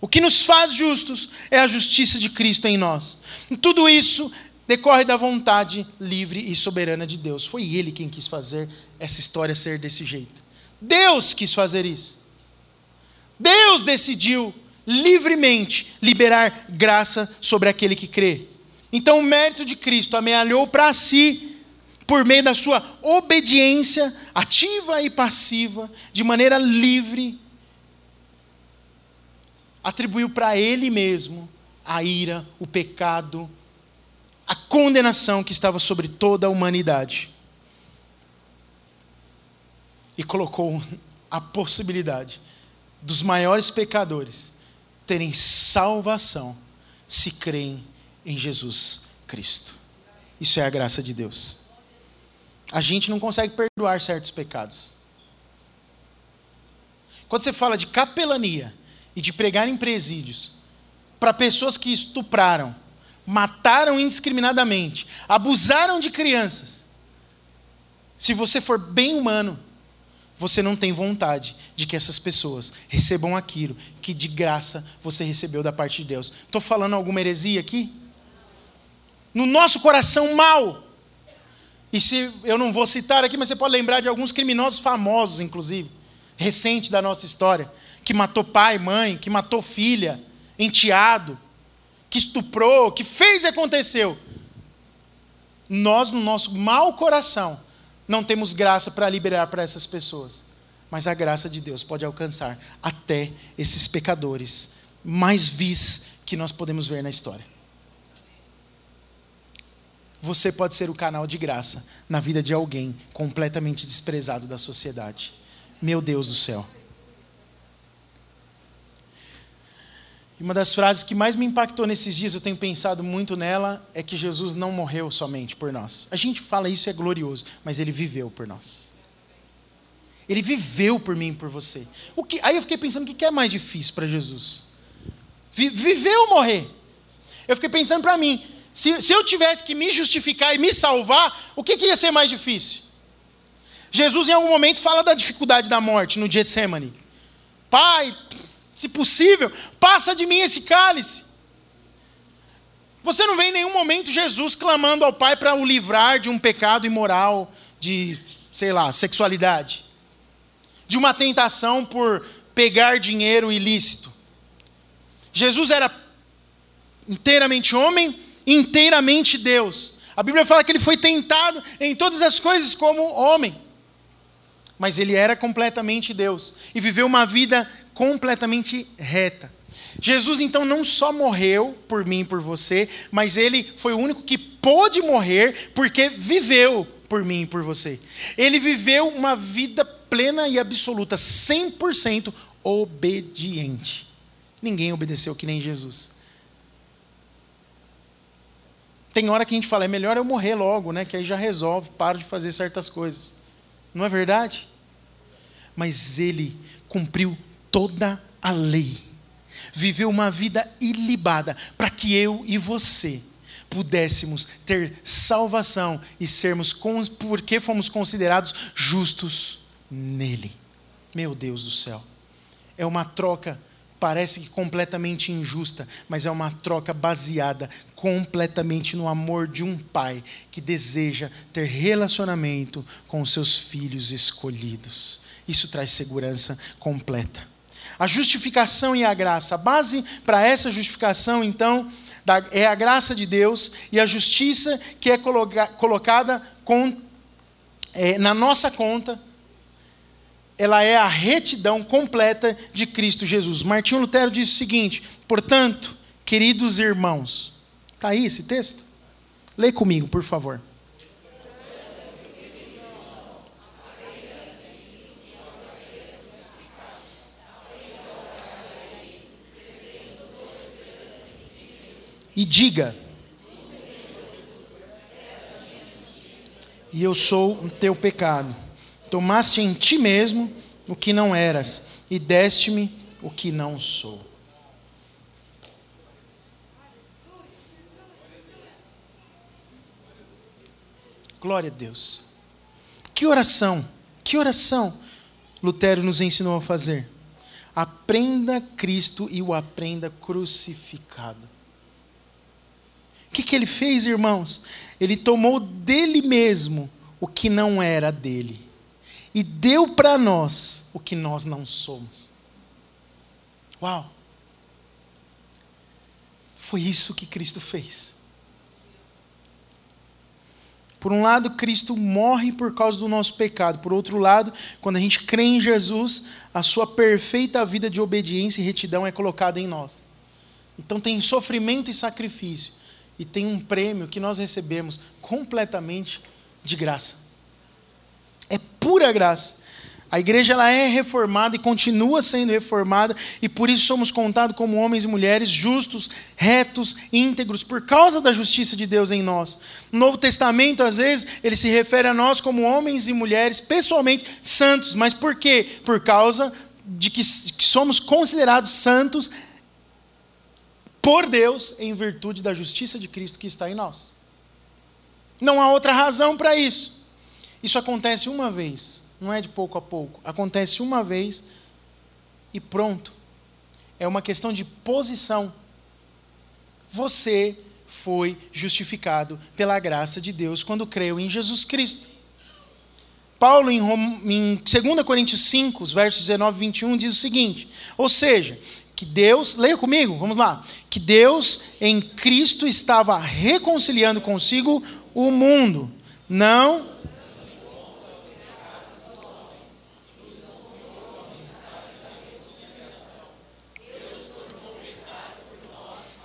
O que nos faz justos é a justiça de Cristo em nós. E tudo isso decorre da vontade livre e soberana de Deus. Foi Ele quem quis fazer essa história ser desse jeito. Deus quis fazer isso. Deus decidiu livremente liberar graça sobre aquele que crê. Então, o mérito de Cristo amealhou para si, por meio da sua obediência ativa e passiva, de maneira livre, atribuiu para Ele mesmo a ira, o pecado, a condenação que estava sobre toda a humanidade e colocou a possibilidade dos maiores pecadores terem salvação se creem em Jesus Cristo. Isso é a graça de Deus. A gente não consegue perdoar certos pecados. Quando você fala de capelania e de pregar em presídios para pessoas que estupraram, mataram indiscriminadamente, abusaram de crianças, se você for bem humano, você não tem vontade de que essas pessoas recebam aquilo que de graça você recebeu da parte de Deus. Estou falando alguma heresia aqui? No nosso coração mal. E se eu não vou citar aqui, mas você pode lembrar de alguns criminosos famosos, inclusive, recente da nossa história, que matou pai, mãe, que matou filha, enteado, que estuprou, que fez e aconteceu. Nós, no nosso mau coração, não temos graça para liberar para essas pessoas. Mas a graça de Deus pode alcançar até esses pecadores mais vis que nós podemos ver na história. Você pode ser o canal de graça na vida de alguém completamente desprezado da sociedade. Meu Deus do céu. E uma das frases que mais me impactou nesses dias, eu tenho pensado muito nela, é que Jesus não morreu somente por nós. A gente fala isso é glorioso, mas ele viveu por nós. Ele viveu por mim e por você. O que, aí eu fiquei pensando o que é mais difícil para Jesus? Viver ou morrer? Eu fiquei pensando para mim, se, se, eu tivesse que me justificar e me salvar, o que, que ia ser mais difícil? Jesus, em algum momento, fala da dificuldade da morte no Getsemane. Pai, se possível, passa de mim esse cálice. Você não vê em nenhum momento Jesus clamando ao Pai para o livrar de um pecado imoral, de, sei lá, sexualidade, de uma tentação por pegar dinheiro ilícito. Jesus era inteiramente homem, inteiramente Deus. A Bíblia fala que ele foi tentado em todas as coisas como homem. Mas ele era completamente Deus e viveu uma vida completamente reta. Jesus então não só morreu por mim e por você, mas ele foi o único que pôde morrer porque viveu por mim e por você. Ele viveu uma vida plena e absoluta, 100% obediente. Ninguém obedeceu que nem Jesus. Tem hora que a gente fala, é melhor eu morrer logo, né? Que aí já resolve, paro de fazer certas coisas. Não é verdade? Mas ele cumpriu toda a lei viveu uma vida ilibada para que eu e você pudéssemos ter salvação e sermos, porque fomos considerados justos nele. Meu Deus do céu. É uma troca, parece que completamente injusta, mas é uma troca baseada completamente no amor de um pai que deseja ter relacionamento com os seus filhos escolhidos. Isso traz segurança completa. A justificação e a graça. A base para essa justificação, então, é a graça de Deus e a justiça que é colocada é, na nossa conta, ela é a retidão completa de Cristo Jesus. Martinho Lutero diz o seguinte: portanto, queridos irmãos, está aí esse texto? Lê comigo, por favor. e diga: E eu sou o teu pecado. Tomaste em ti mesmo o que não eras, e deste-me o que não sou. Glória a Deus. Que oração, que oração Lutero nos ensinou a fazer. Aprenda Cristo e o aprenda crucificado que, que ele fez, irmãos? Ele tomou dele mesmo o que não era dele e deu para nós o que nós não somos. Uau! Foi isso que Cristo fez. Por um lado, Cristo morre por causa do nosso pecado. Por outro lado, quando a gente crê em Jesus, a sua perfeita vida de obediência e retidão é colocada em nós. Então tem sofrimento e sacrifício e tem um prêmio que nós recebemos completamente de graça. É pura graça. A igreja ela é reformada e continua sendo reformada, e por isso somos contados como homens e mulheres justos, retos, íntegros, por causa da justiça de Deus em nós. No Novo Testamento, às vezes, ele se refere a nós como homens e mulheres pessoalmente santos, mas por quê? Por causa de que somos considerados santos por Deus em virtude da justiça de Cristo que está em nós. Não há outra razão para isso. Isso acontece uma vez, não é de pouco a pouco. Acontece uma vez e pronto. É uma questão de posição. Você foi justificado pela graça de Deus quando creu em Jesus Cristo. Paulo, em, em 2 Coríntios 5, versos 19 e 21, diz o seguinte: Ou seja, que Deus, leia comigo, vamos lá. Que Deus em Cristo estava reconciliando consigo o mundo, não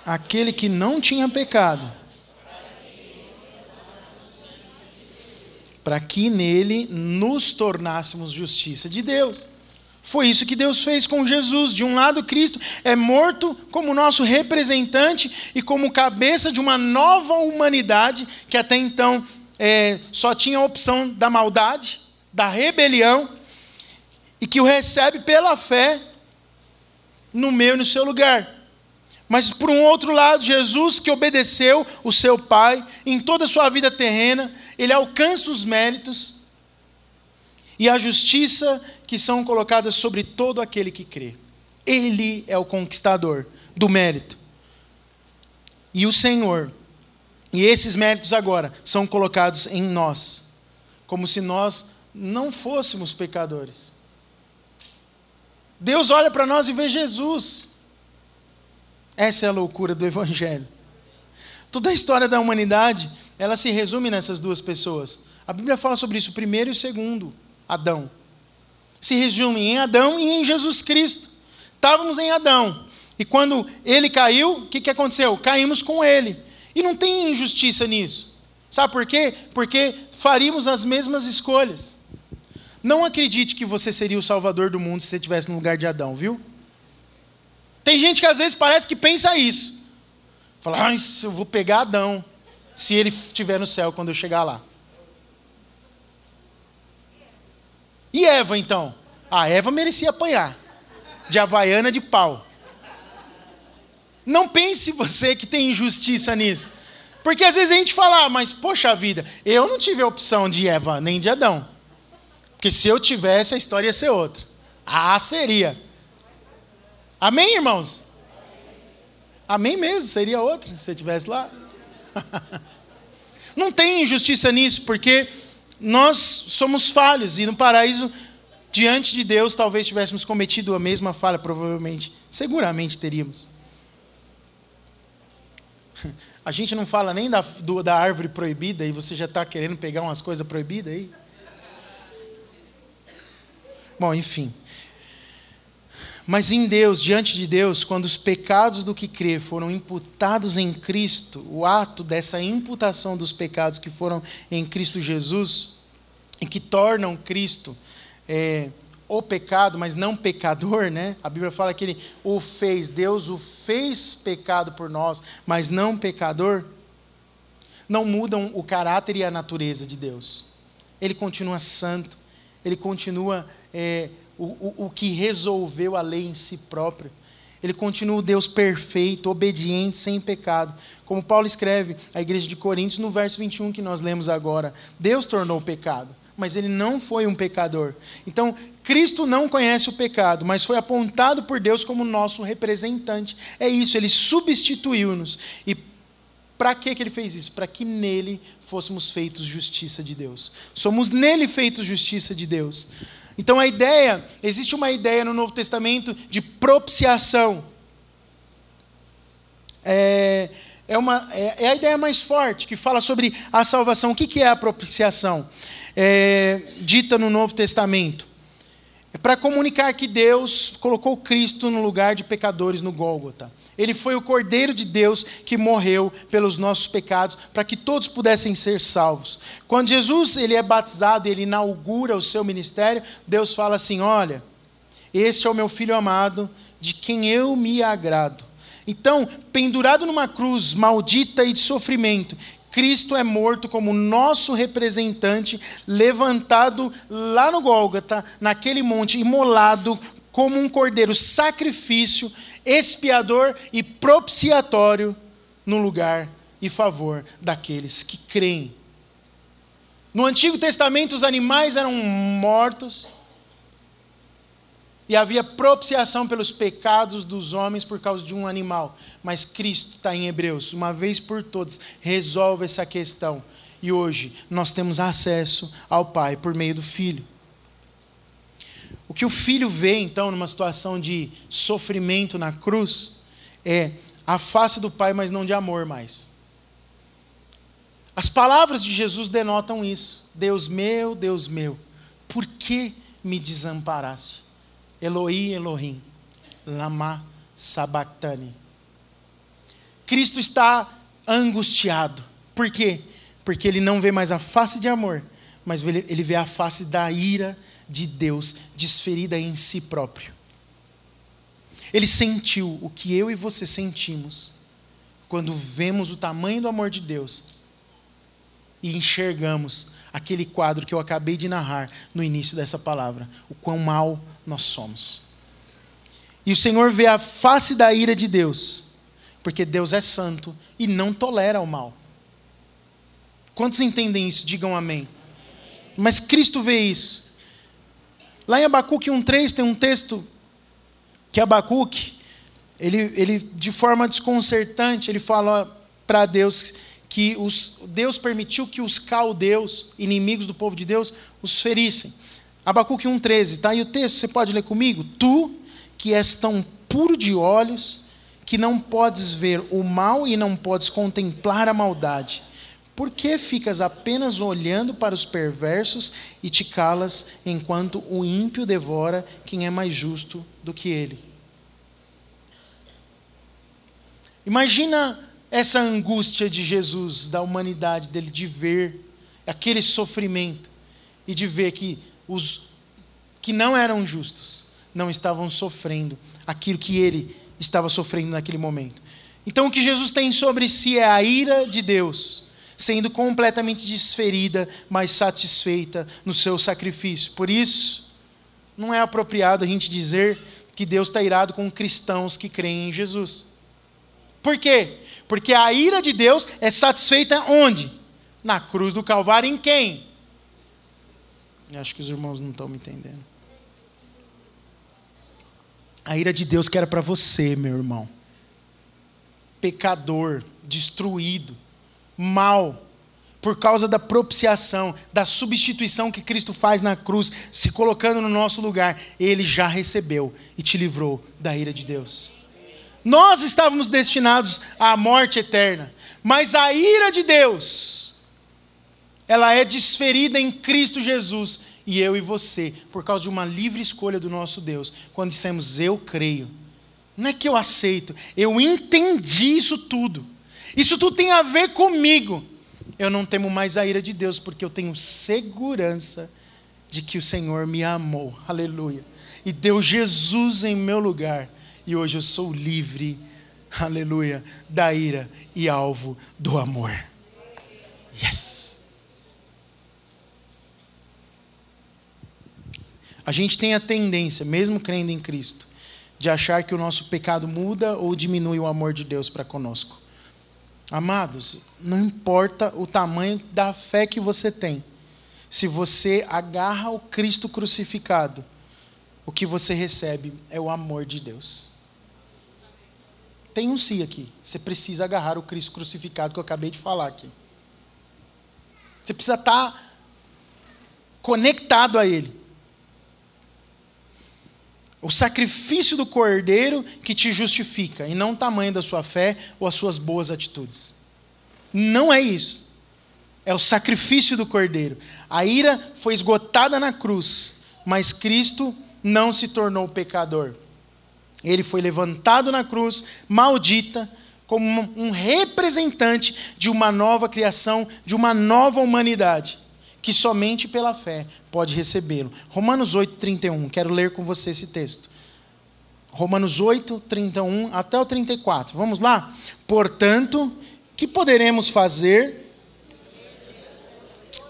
aquele que não tinha pecado, para que nele nos tornássemos justiça de Deus. Foi isso que Deus fez com Jesus. De um lado, Cristo é morto como nosso representante e como cabeça de uma nova humanidade que até então é, só tinha a opção da maldade, da rebelião. e que o recebe pela fé no meu e no seu lugar. Mas, por um outro lado, Jesus, que obedeceu o seu Pai em toda a sua vida terrena, ele alcança os méritos e a justiça que são colocadas sobre todo aquele que crê. Ele é o conquistador do mérito. E o Senhor, e esses méritos agora são colocados em nós, como se nós não fôssemos pecadores. Deus olha para nós e vê Jesus. Essa é a loucura do Evangelho. Toda a história da humanidade, ela se resume nessas duas pessoas. A Bíblia fala sobre isso, o primeiro e o segundo, Adão. Se resume em Adão e em Jesus Cristo. Estávamos em Adão. E quando ele caiu, o que, que aconteceu? Caímos com ele. E não tem injustiça nisso. Sabe por quê? Porque faríamos as mesmas escolhas. Não acredite que você seria o salvador do mundo se você estivesse no lugar de Adão, viu? Tem gente que às vezes parece que pensa isso. Fala, ah, eu vou pegar Adão, se ele estiver no céu quando eu chegar lá. E Eva, então? A Eva merecia apanhar. De havaiana de pau. Não pense você que tem injustiça nisso. Porque às vezes a gente fala, ah, mas poxa vida, eu não tive a opção de Eva nem de Adão. Porque se eu tivesse, a história ia ser outra. Ah, seria. Amém, irmãos? Amém mesmo, seria outra se você estivesse lá. Não tem injustiça nisso, porque nós somos falhos e no paraíso, diante de Deus, talvez tivéssemos cometido a mesma falha, provavelmente, seguramente teríamos. A gente não fala nem da, do, da árvore proibida e você já está querendo pegar umas coisas proibidas aí? Bom, enfim. Mas em Deus, diante de Deus, quando os pecados do que crê foram imputados em Cristo, o ato dessa imputação dos pecados que foram em Cristo Jesus, e que tornam Cristo é, o pecado, mas não pecador, né? A Bíblia fala que ele o fez, Deus o fez pecado por nós, mas não pecador. Não mudam o caráter e a natureza de Deus. Ele continua santo, ele continua é, o, o, o que resolveu a lei em si próprio. Ele continua o Deus perfeito, obediente, sem pecado. Como Paulo escreve à igreja de Coríntios no verso 21 que nós lemos agora. Deus tornou o pecado, mas ele não foi um pecador. Então, Cristo não conhece o pecado, mas foi apontado por Deus como nosso representante. É isso, ele substituiu-nos. E para que, ele fez isso? Para que nele fôssemos feitos justiça de Deus. Somos nele feitos justiça de Deus. Então a ideia, existe uma ideia no Novo Testamento de propiciação. É, é, uma, é, é a ideia mais forte, que fala sobre a salvação. O que, que é a propiciação? É, dita no Novo Testamento. É para comunicar que Deus colocou Cristo no lugar de pecadores no Gólgota. Ele foi o Cordeiro de Deus que morreu pelos nossos pecados, para que todos pudessem ser salvos. Quando Jesus ele é batizado, ele inaugura o seu ministério, Deus fala assim: Olha, este é o meu filho amado, de quem eu me agrado. Então, pendurado numa cruz maldita e de sofrimento, Cristo é morto como nosso representante, levantado lá no Gólgota, naquele monte, imolado como um cordeiro, sacrifício, expiador e propiciatório no lugar e favor daqueles que creem. No Antigo Testamento, os animais eram mortos e havia propiciação pelos pecados dos homens por causa de um animal. Mas Cristo está em Hebreus, uma vez por todas, resolve essa questão. E hoje nós temos acesso ao Pai por meio do Filho. O que o filho vê, então, numa situação de sofrimento na cruz, é a face do Pai, mas não de amor mais. As palavras de Jesus denotam isso. Deus meu, Deus meu, por que me desamparaste? Eloí, Elohim, lama sabachthani. Cristo está angustiado. Por quê? Porque ele não vê mais a face de amor, mas ele vê a face da ira de Deus desferida em si próprio. Ele sentiu o que eu e você sentimos quando vemos o tamanho do amor de Deus e enxergamos aquele quadro que eu acabei de narrar no início dessa palavra, o quão mal nós somos. E o Senhor vê a face da ira de Deus, porque Deus é santo e não tolera o mal. Quantos entendem isso? Digam amém. Mas Cristo vê isso. Lá em Abacuque 1,3 tem um texto que Abacuque, ele, ele de forma desconcertante, ele fala para Deus que os, Deus permitiu que os caldeus, inimigos do povo de Deus, os ferissem. Abacuque 1,13, tá aí o texto, você pode ler comigo? Tu, que és tão puro de olhos, que não podes ver o mal e não podes contemplar a maldade. Por que ficas apenas olhando para os perversos e te calas enquanto o ímpio devora quem é mais justo do que ele? Imagina essa angústia de Jesus, da humanidade dele, de ver aquele sofrimento e de ver que os que não eram justos não estavam sofrendo aquilo que ele estava sofrendo naquele momento. Então, o que Jesus tem sobre si é a ira de Deus, sendo completamente desferida, mas satisfeita no seu sacrifício. Por isso, não é apropriado a gente dizer que Deus está irado com cristãos que creem em Jesus. Por quê? Porque a ira de Deus é satisfeita onde? Na cruz do Calvário, em quem? Acho que os irmãos não estão me entendendo. A ira de Deus que era para você, meu irmão. Pecador, destruído, mal, por causa da propiciação, da substituição que Cristo faz na cruz, se colocando no nosso lugar, ele já recebeu e te livrou da ira de Deus. Nós estávamos destinados à morte eterna, mas a ira de Deus, ela é desferida em Cristo Jesus, e eu e você, por causa de uma livre escolha do nosso Deus, quando dissemos eu creio. Não é que eu aceito, eu entendi isso tudo. Isso tudo tem a ver comigo. Eu não temo mais a ira de Deus, porque eu tenho segurança de que o Senhor me amou. Aleluia. E deu Jesus em meu lugar e hoje eu sou livre, aleluia, da ira e alvo do amor. Yes! A gente tem a tendência, mesmo crendo em Cristo, de achar que o nosso pecado muda ou diminui o amor de Deus para conosco. Amados, não importa o tamanho da fé que você tem, se você agarra o Cristo crucificado, o que você recebe é o amor de Deus. Tem um si aqui. Você precisa agarrar o Cristo crucificado que eu acabei de falar aqui. Você precisa estar conectado a Ele. O sacrifício do cordeiro que te justifica, e não o tamanho da sua fé ou as suas boas atitudes. Não é isso. É o sacrifício do cordeiro. A ira foi esgotada na cruz, mas Cristo não se tornou pecador. Ele foi levantado na cruz, maldita, como um representante de uma nova criação, de uma nova humanidade, que somente pela fé pode recebê-lo. Romanos 8, 31. Quero ler com você esse texto. Romanos 8, 31 até o 34. Vamos lá? Portanto, que poderemos fazer?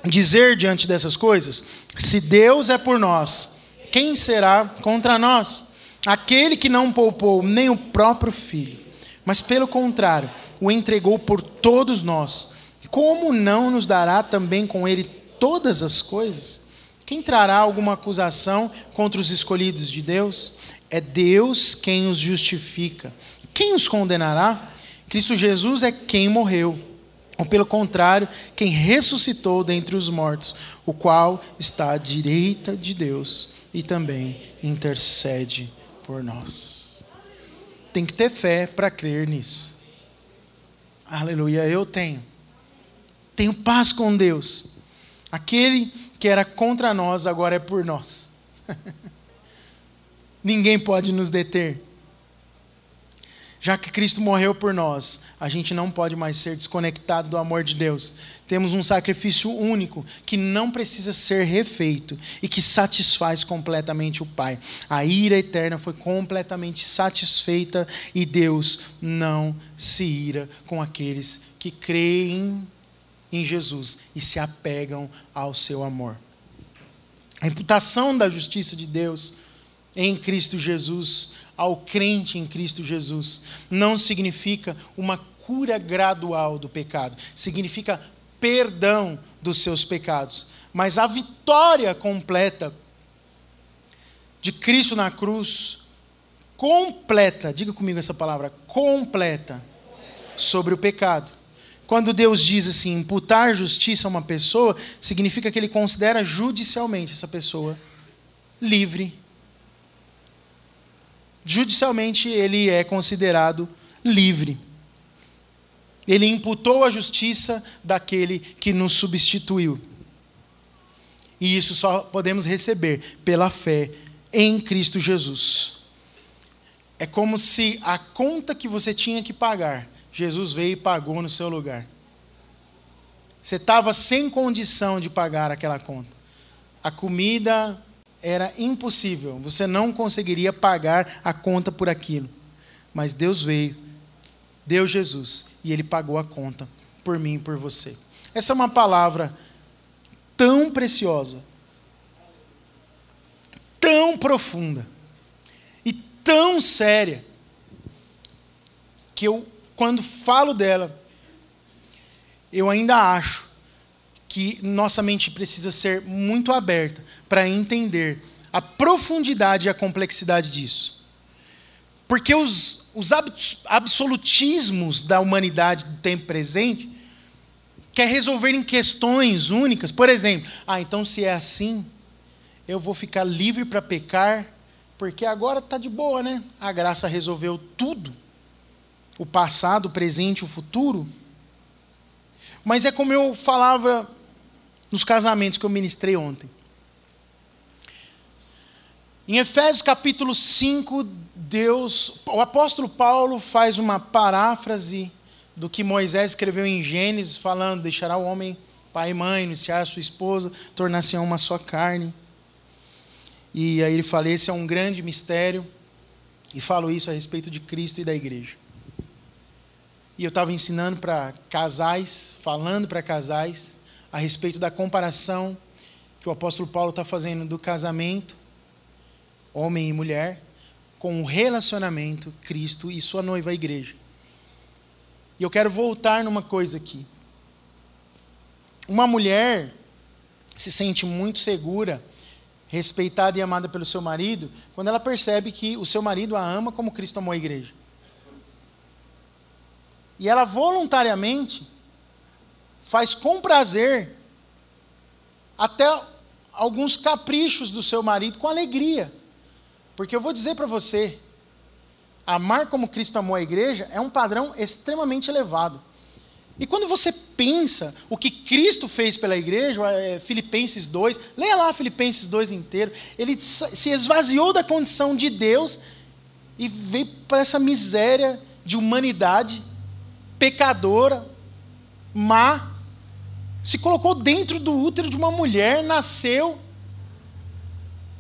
Dizer diante dessas coisas? Se Deus é por nós, quem será contra nós? Aquele que não poupou nem o próprio filho, mas pelo contrário, o entregou por todos nós, como não nos dará também com ele todas as coisas? Quem trará alguma acusação contra os escolhidos de Deus? É Deus quem os justifica. Quem os condenará? Cristo Jesus é quem morreu, ou pelo contrário, quem ressuscitou dentre os mortos, o qual está à direita de Deus e também intercede por nós. Tem que ter fé para crer nisso. Aleluia, eu tenho. Tenho paz com Deus. Aquele que era contra nós agora é por nós. Ninguém pode nos deter. Já que Cristo morreu por nós, a gente não pode mais ser desconectado do amor de Deus. Temos um sacrifício único que não precisa ser refeito e que satisfaz completamente o Pai. A ira eterna foi completamente satisfeita e Deus não se ira com aqueles que creem em Jesus e se apegam ao seu amor. A imputação da justiça de Deus em Cristo Jesus, ao crente em Cristo Jesus, não significa uma cura gradual do pecado, significa perdão dos seus pecados, mas a vitória completa de Cristo na cruz, completa, diga comigo essa palavra, completa, sobre o pecado. Quando Deus diz assim, imputar justiça a uma pessoa, significa que ele considera judicialmente essa pessoa livre. Judicialmente ele é considerado livre. Ele imputou a justiça daquele que nos substituiu. E isso só podemos receber pela fé em Cristo Jesus. É como se a conta que você tinha que pagar Jesus veio e pagou no seu lugar. Você estava sem condição de pagar aquela conta. A comida era impossível, você não conseguiria pagar a conta por aquilo. Mas Deus veio, deu Jesus, e Ele pagou a conta por mim e por você. Essa é uma palavra tão preciosa, tão profunda e tão séria, que eu quando falo dela, eu ainda acho que nossa mente precisa ser muito aberta para entender a profundidade e a complexidade disso. Porque os, os absolutismos da humanidade do tempo presente quer resolver em questões únicas. Por exemplo, ah, então se é assim, eu vou ficar livre para pecar, porque agora está de boa, né? A graça resolveu tudo o passado, o presente o futuro. Mas é como eu falava nos casamentos que eu ministrei ontem. Em Efésios capítulo 5, Deus, o apóstolo Paulo faz uma paráfrase do que Moisés escreveu em Gênesis, falando: deixará o homem pai e mãe, iniciar sua esposa, tornar-se uma só carne. E aí ele fala: esse é um grande mistério, e falo isso a respeito de Cristo e da igreja. E eu estava ensinando para casais, falando para casais, a respeito da comparação que o apóstolo Paulo está fazendo do casamento, homem e mulher, com o relacionamento Cristo e sua noiva, a igreja. E eu quero voltar numa coisa aqui. Uma mulher se sente muito segura, respeitada e amada pelo seu marido, quando ela percebe que o seu marido a ama como Cristo amou a igreja. E ela voluntariamente faz com prazer até alguns caprichos do seu marido com alegria. Porque eu vou dizer para você, amar como Cristo amou a igreja é um padrão extremamente elevado. E quando você pensa o que Cristo fez pela igreja, é, Filipenses 2, leia lá Filipenses 2 inteiro, ele se esvaziou da condição de Deus e veio para essa miséria de humanidade pecadora, má, se colocou dentro do útero de uma mulher, nasceu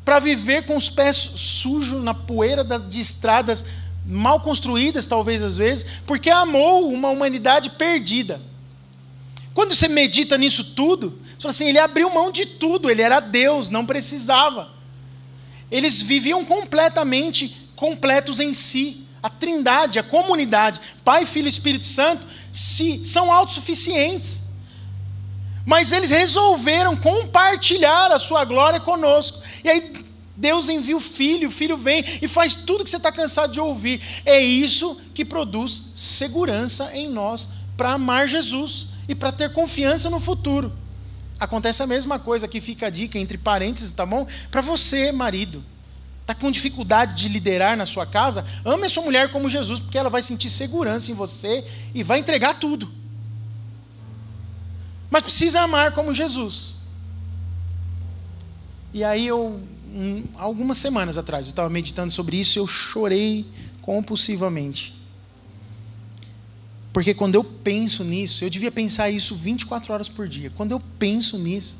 para viver com os pés sujos na poeira de estradas mal construídas, talvez às vezes, porque amou uma humanidade perdida. Quando você medita nisso tudo, você fala assim: ele abriu mão de tudo, ele era Deus, não precisava. Eles viviam completamente completos em si a trindade, a comunidade, Pai, Filho e Espírito Santo, se, são autossuficientes. Mas eles resolveram compartilhar a sua glória conosco. E aí Deus envia o Filho, o Filho vem e faz tudo que você está cansado de ouvir. É isso que produz segurança em nós para amar Jesus e para ter confiança no futuro. Acontece a mesma coisa, aqui fica a dica entre parênteses, tá bom? Para você, marido está com dificuldade de liderar na sua casa, ame a sua mulher como Jesus, porque ela vai sentir segurança em você e vai entregar tudo. Mas precisa amar como Jesus. E aí eu, um, algumas semanas atrás, eu estava meditando sobre isso eu chorei compulsivamente. Porque quando eu penso nisso, eu devia pensar isso 24 horas por dia. Quando eu penso nisso,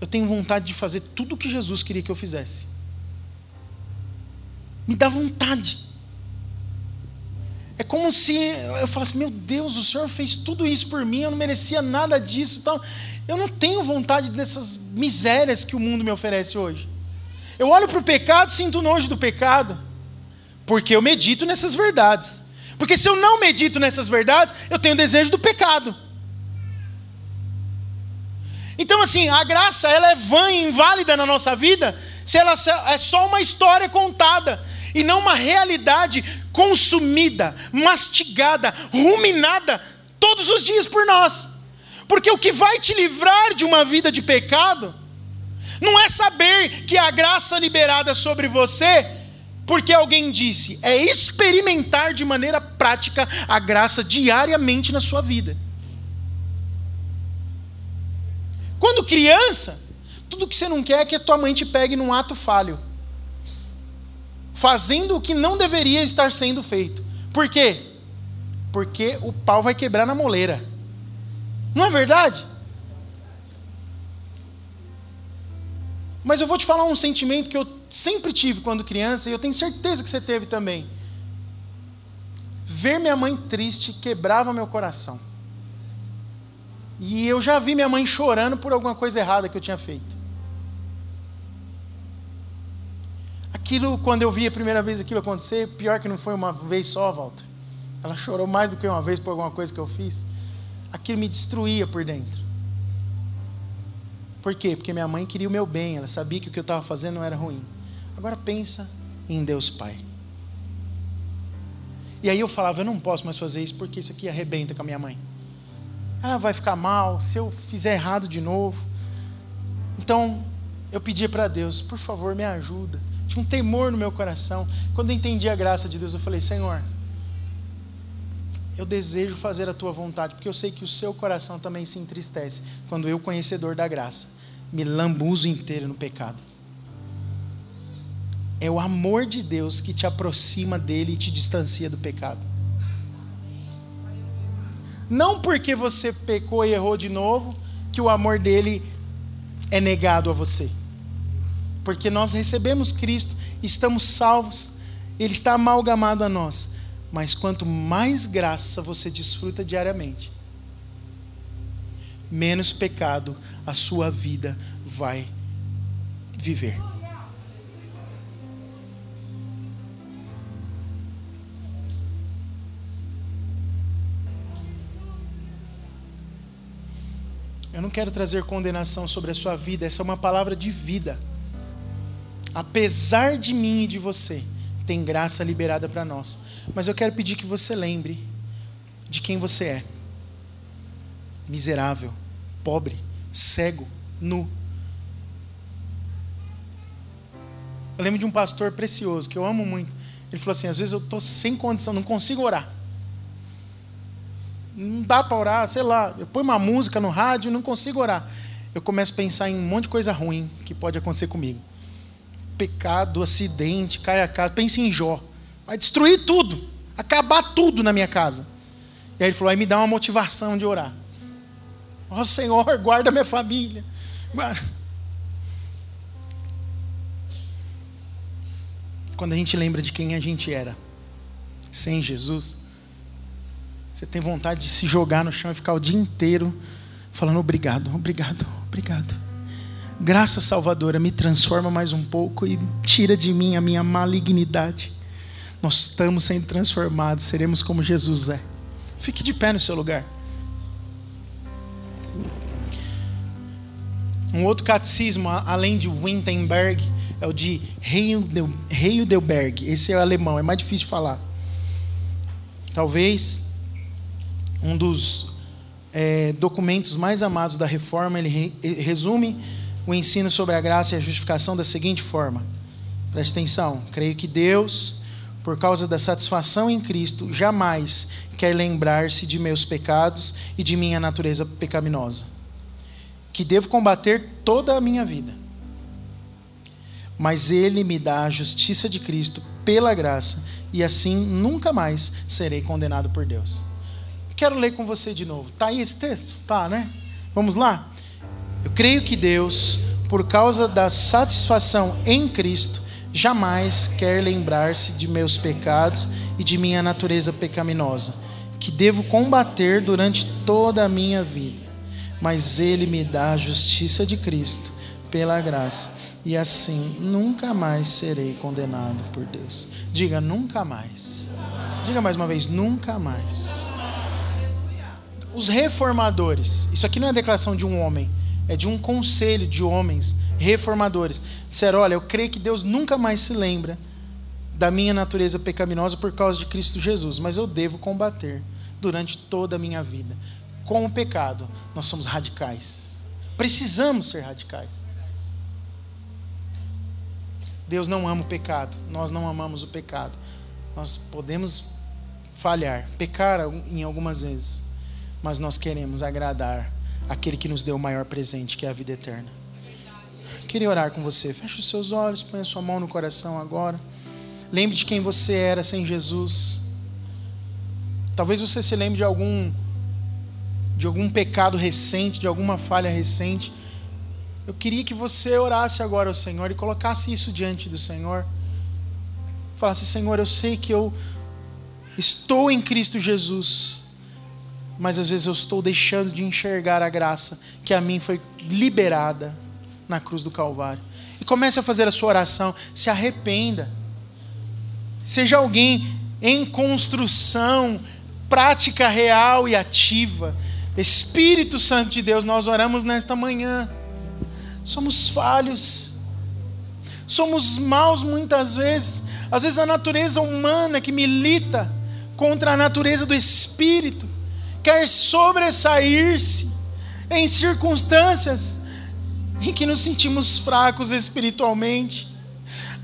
eu tenho vontade de fazer tudo o que Jesus queria que eu fizesse me dá vontade. É como se eu falasse: Meu Deus, o Senhor fez tudo isso por mim, eu não merecia nada disso. Então, eu não tenho vontade dessas misérias que o mundo me oferece hoje. Eu olho para o pecado, sinto nojo do pecado, porque eu medito nessas verdades. Porque se eu não medito nessas verdades, eu tenho desejo do pecado. Então, assim, a graça ela é vã e inválida na nossa vida se ela é só uma história contada e não uma realidade consumida, mastigada, ruminada todos os dias por nós. Porque o que vai te livrar de uma vida de pecado não é saber que a graça liberada sobre você, porque alguém disse, é experimentar de maneira prática a graça diariamente na sua vida. Quando criança, tudo que você não quer é que a tua mãe te pegue num ato falho, fazendo o que não deveria estar sendo feito. Por quê? Porque o pau vai quebrar na moleira. Não é verdade? Mas eu vou te falar um sentimento que eu sempre tive quando criança, e eu tenho certeza que você teve também. Ver minha mãe triste quebrava meu coração. E eu já vi minha mãe chorando por alguma coisa errada que eu tinha feito. Aquilo, quando eu vi a primeira vez aquilo acontecer, pior que não foi uma vez só, Walter. Ela chorou mais do que uma vez por alguma coisa que eu fiz. Aquilo me destruía por dentro. Por quê? Porque minha mãe queria o meu bem, ela sabia que o que eu estava fazendo não era ruim. Agora pensa em Deus Pai. E aí eu falava, eu não posso mais fazer isso porque isso aqui arrebenta com a minha mãe ela vai ficar mal se eu fizer errado de novo. Então, eu pedia para Deus, por favor, me ajuda. Tinha um temor no meu coração. Quando eu entendi a graça de Deus, eu falei: Senhor, eu desejo fazer a tua vontade, porque eu sei que o seu coração também se entristece quando eu, conhecedor da graça, me lambuzo inteiro no pecado. É o amor de Deus que te aproxima dele e te distancia do pecado. Não porque você pecou e errou de novo, que o amor dele é negado a você. Porque nós recebemos Cristo, estamos salvos, ele está amalgamado a nós. Mas quanto mais graça você desfruta diariamente, menos pecado a sua vida vai viver. Eu não quero trazer condenação sobre a sua vida, essa é uma palavra de vida. Apesar de mim e de você, tem graça liberada para nós. Mas eu quero pedir que você lembre de quem você é: miserável, pobre, cego, nu. Eu lembro de um pastor precioso que eu amo muito. Ele falou assim: às vezes eu estou sem condição, não consigo orar não dá para orar, sei lá, eu ponho uma música no rádio, não consigo orar. Eu começo a pensar em um monte de coisa ruim que pode acontecer comigo. Pecado, acidente, cai a casa, pense em Jó. Vai destruir tudo, acabar tudo na minha casa. E aí ele falou, aí me dá uma motivação de orar. Ó oh, Senhor, guarda minha família. Quando a gente lembra de quem a gente era, sem Jesus, você tem vontade de se jogar no chão e ficar o dia inteiro falando obrigado, obrigado, obrigado. Graça salvadora, me transforma mais um pouco e tira de mim a minha malignidade. Nós estamos sendo transformados, seremos como Jesus é. Fique de pé no seu lugar. Um outro catecismo, além de Wittenberg, é o de Heidelberg. Esse é alemão, é mais difícil de falar. Talvez um dos é, documentos mais amados da reforma, ele re, resume o ensino sobre a graça e a justificação da seguinte forma: preste atenção, creio que Deus, por causa da satisfação em Cristo, jamais quer lembrar-se de meus pecados e de minha natureza pecaminosa, que devo combater toda a minha vida. Mas Ele me dá a justiça de Cristo pela graça, e assim nunca mais serei condenado por Deus. Quero ler com você de novo. Tá aí esse texto? Tá, né? Vamos lá? Eu creio que Deus, por causa da satisfação em Cristo, jamais quer lembrar-se de meus pecados e de minha natureza pecaminosa, que devo combater durante toda a minha vida. Mas Ele me dá a justiça de Cristo pela graça, e assim nunca mais serei condenado por Deus. Diga nunca mais. Diga mais uma vez, nunca mais. Os reformadores, isso aqui não é declaração de um homem, é de um conselho de homens reformadores. Disseram: Olha, eu creio que Deus nunca mais se lembra da minha natureza pecaminosa por causa de Cristo Jesus, mas eu devo combater durante toda a minha vida. Com o pecado, nós somos radicais. Precisamos ser radicais. Deus não ama o pecado, nós não amamos o pecado. Nós podemos falhar, pecar em algumas vezes, mas nós queremos agradar aquele que nos deu o maior presente, que é a vida eterna. Queria orar com você. Feche os seus olhos, põe a sua mão no coração agora. Lembre de quem você era sem Jesus. Talvez você se lembre de algum de algum pecado recente, de alguma falha recente. Eu queria que você orasse agora ao Senhor e colocasse isso diante do Senhor. Falasse: Senhor, eu sei que eu estou em Cristo Jesus mas às vezes eu estou deixando de enxergar a graça que a mim foi liberada na cruz do Calvário. E comece a fazer a sua oração, se arrependa. Seja alguém em construção, prática real e ativa. Espírito Santo de Deus, nós oramos nesta manhã. Somos falhos. Somos maus muitas vezes. Às vezes a natureza humana que milita contra a natureza do espírito quer sobressair-se em circunstâncias em que nos sentimos fracos espiritualmente.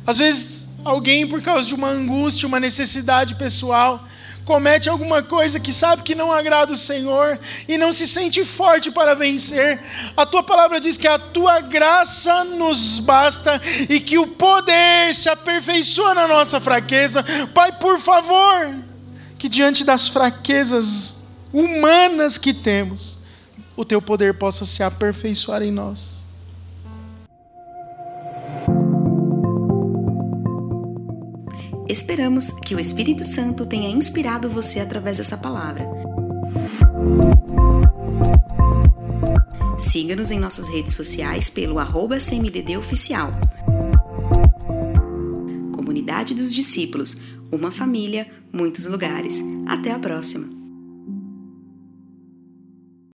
Às vezes, alguém, por causa de uma angústia, uma necessidade pessoal, comete alguma coisa que sabe que não agrada o Senhor e não se sente forte para vencer. A tua palavra diz que a tua graça nos basta e que o poder se aperfeiçoa na nossa fraqueza. Pai, por favor, que diante das fraquezas humanas que temos, o teu poder possa se aperfeiçoar em nós. Esperamos que o Espírito Santo tenha inspirado você através dessa palavra. Siga-nos em nossas redes sociais pelo arroba CMDD Oficial. Comunidade dos Discípulos, uma família, muitos lugares. Até a próxima!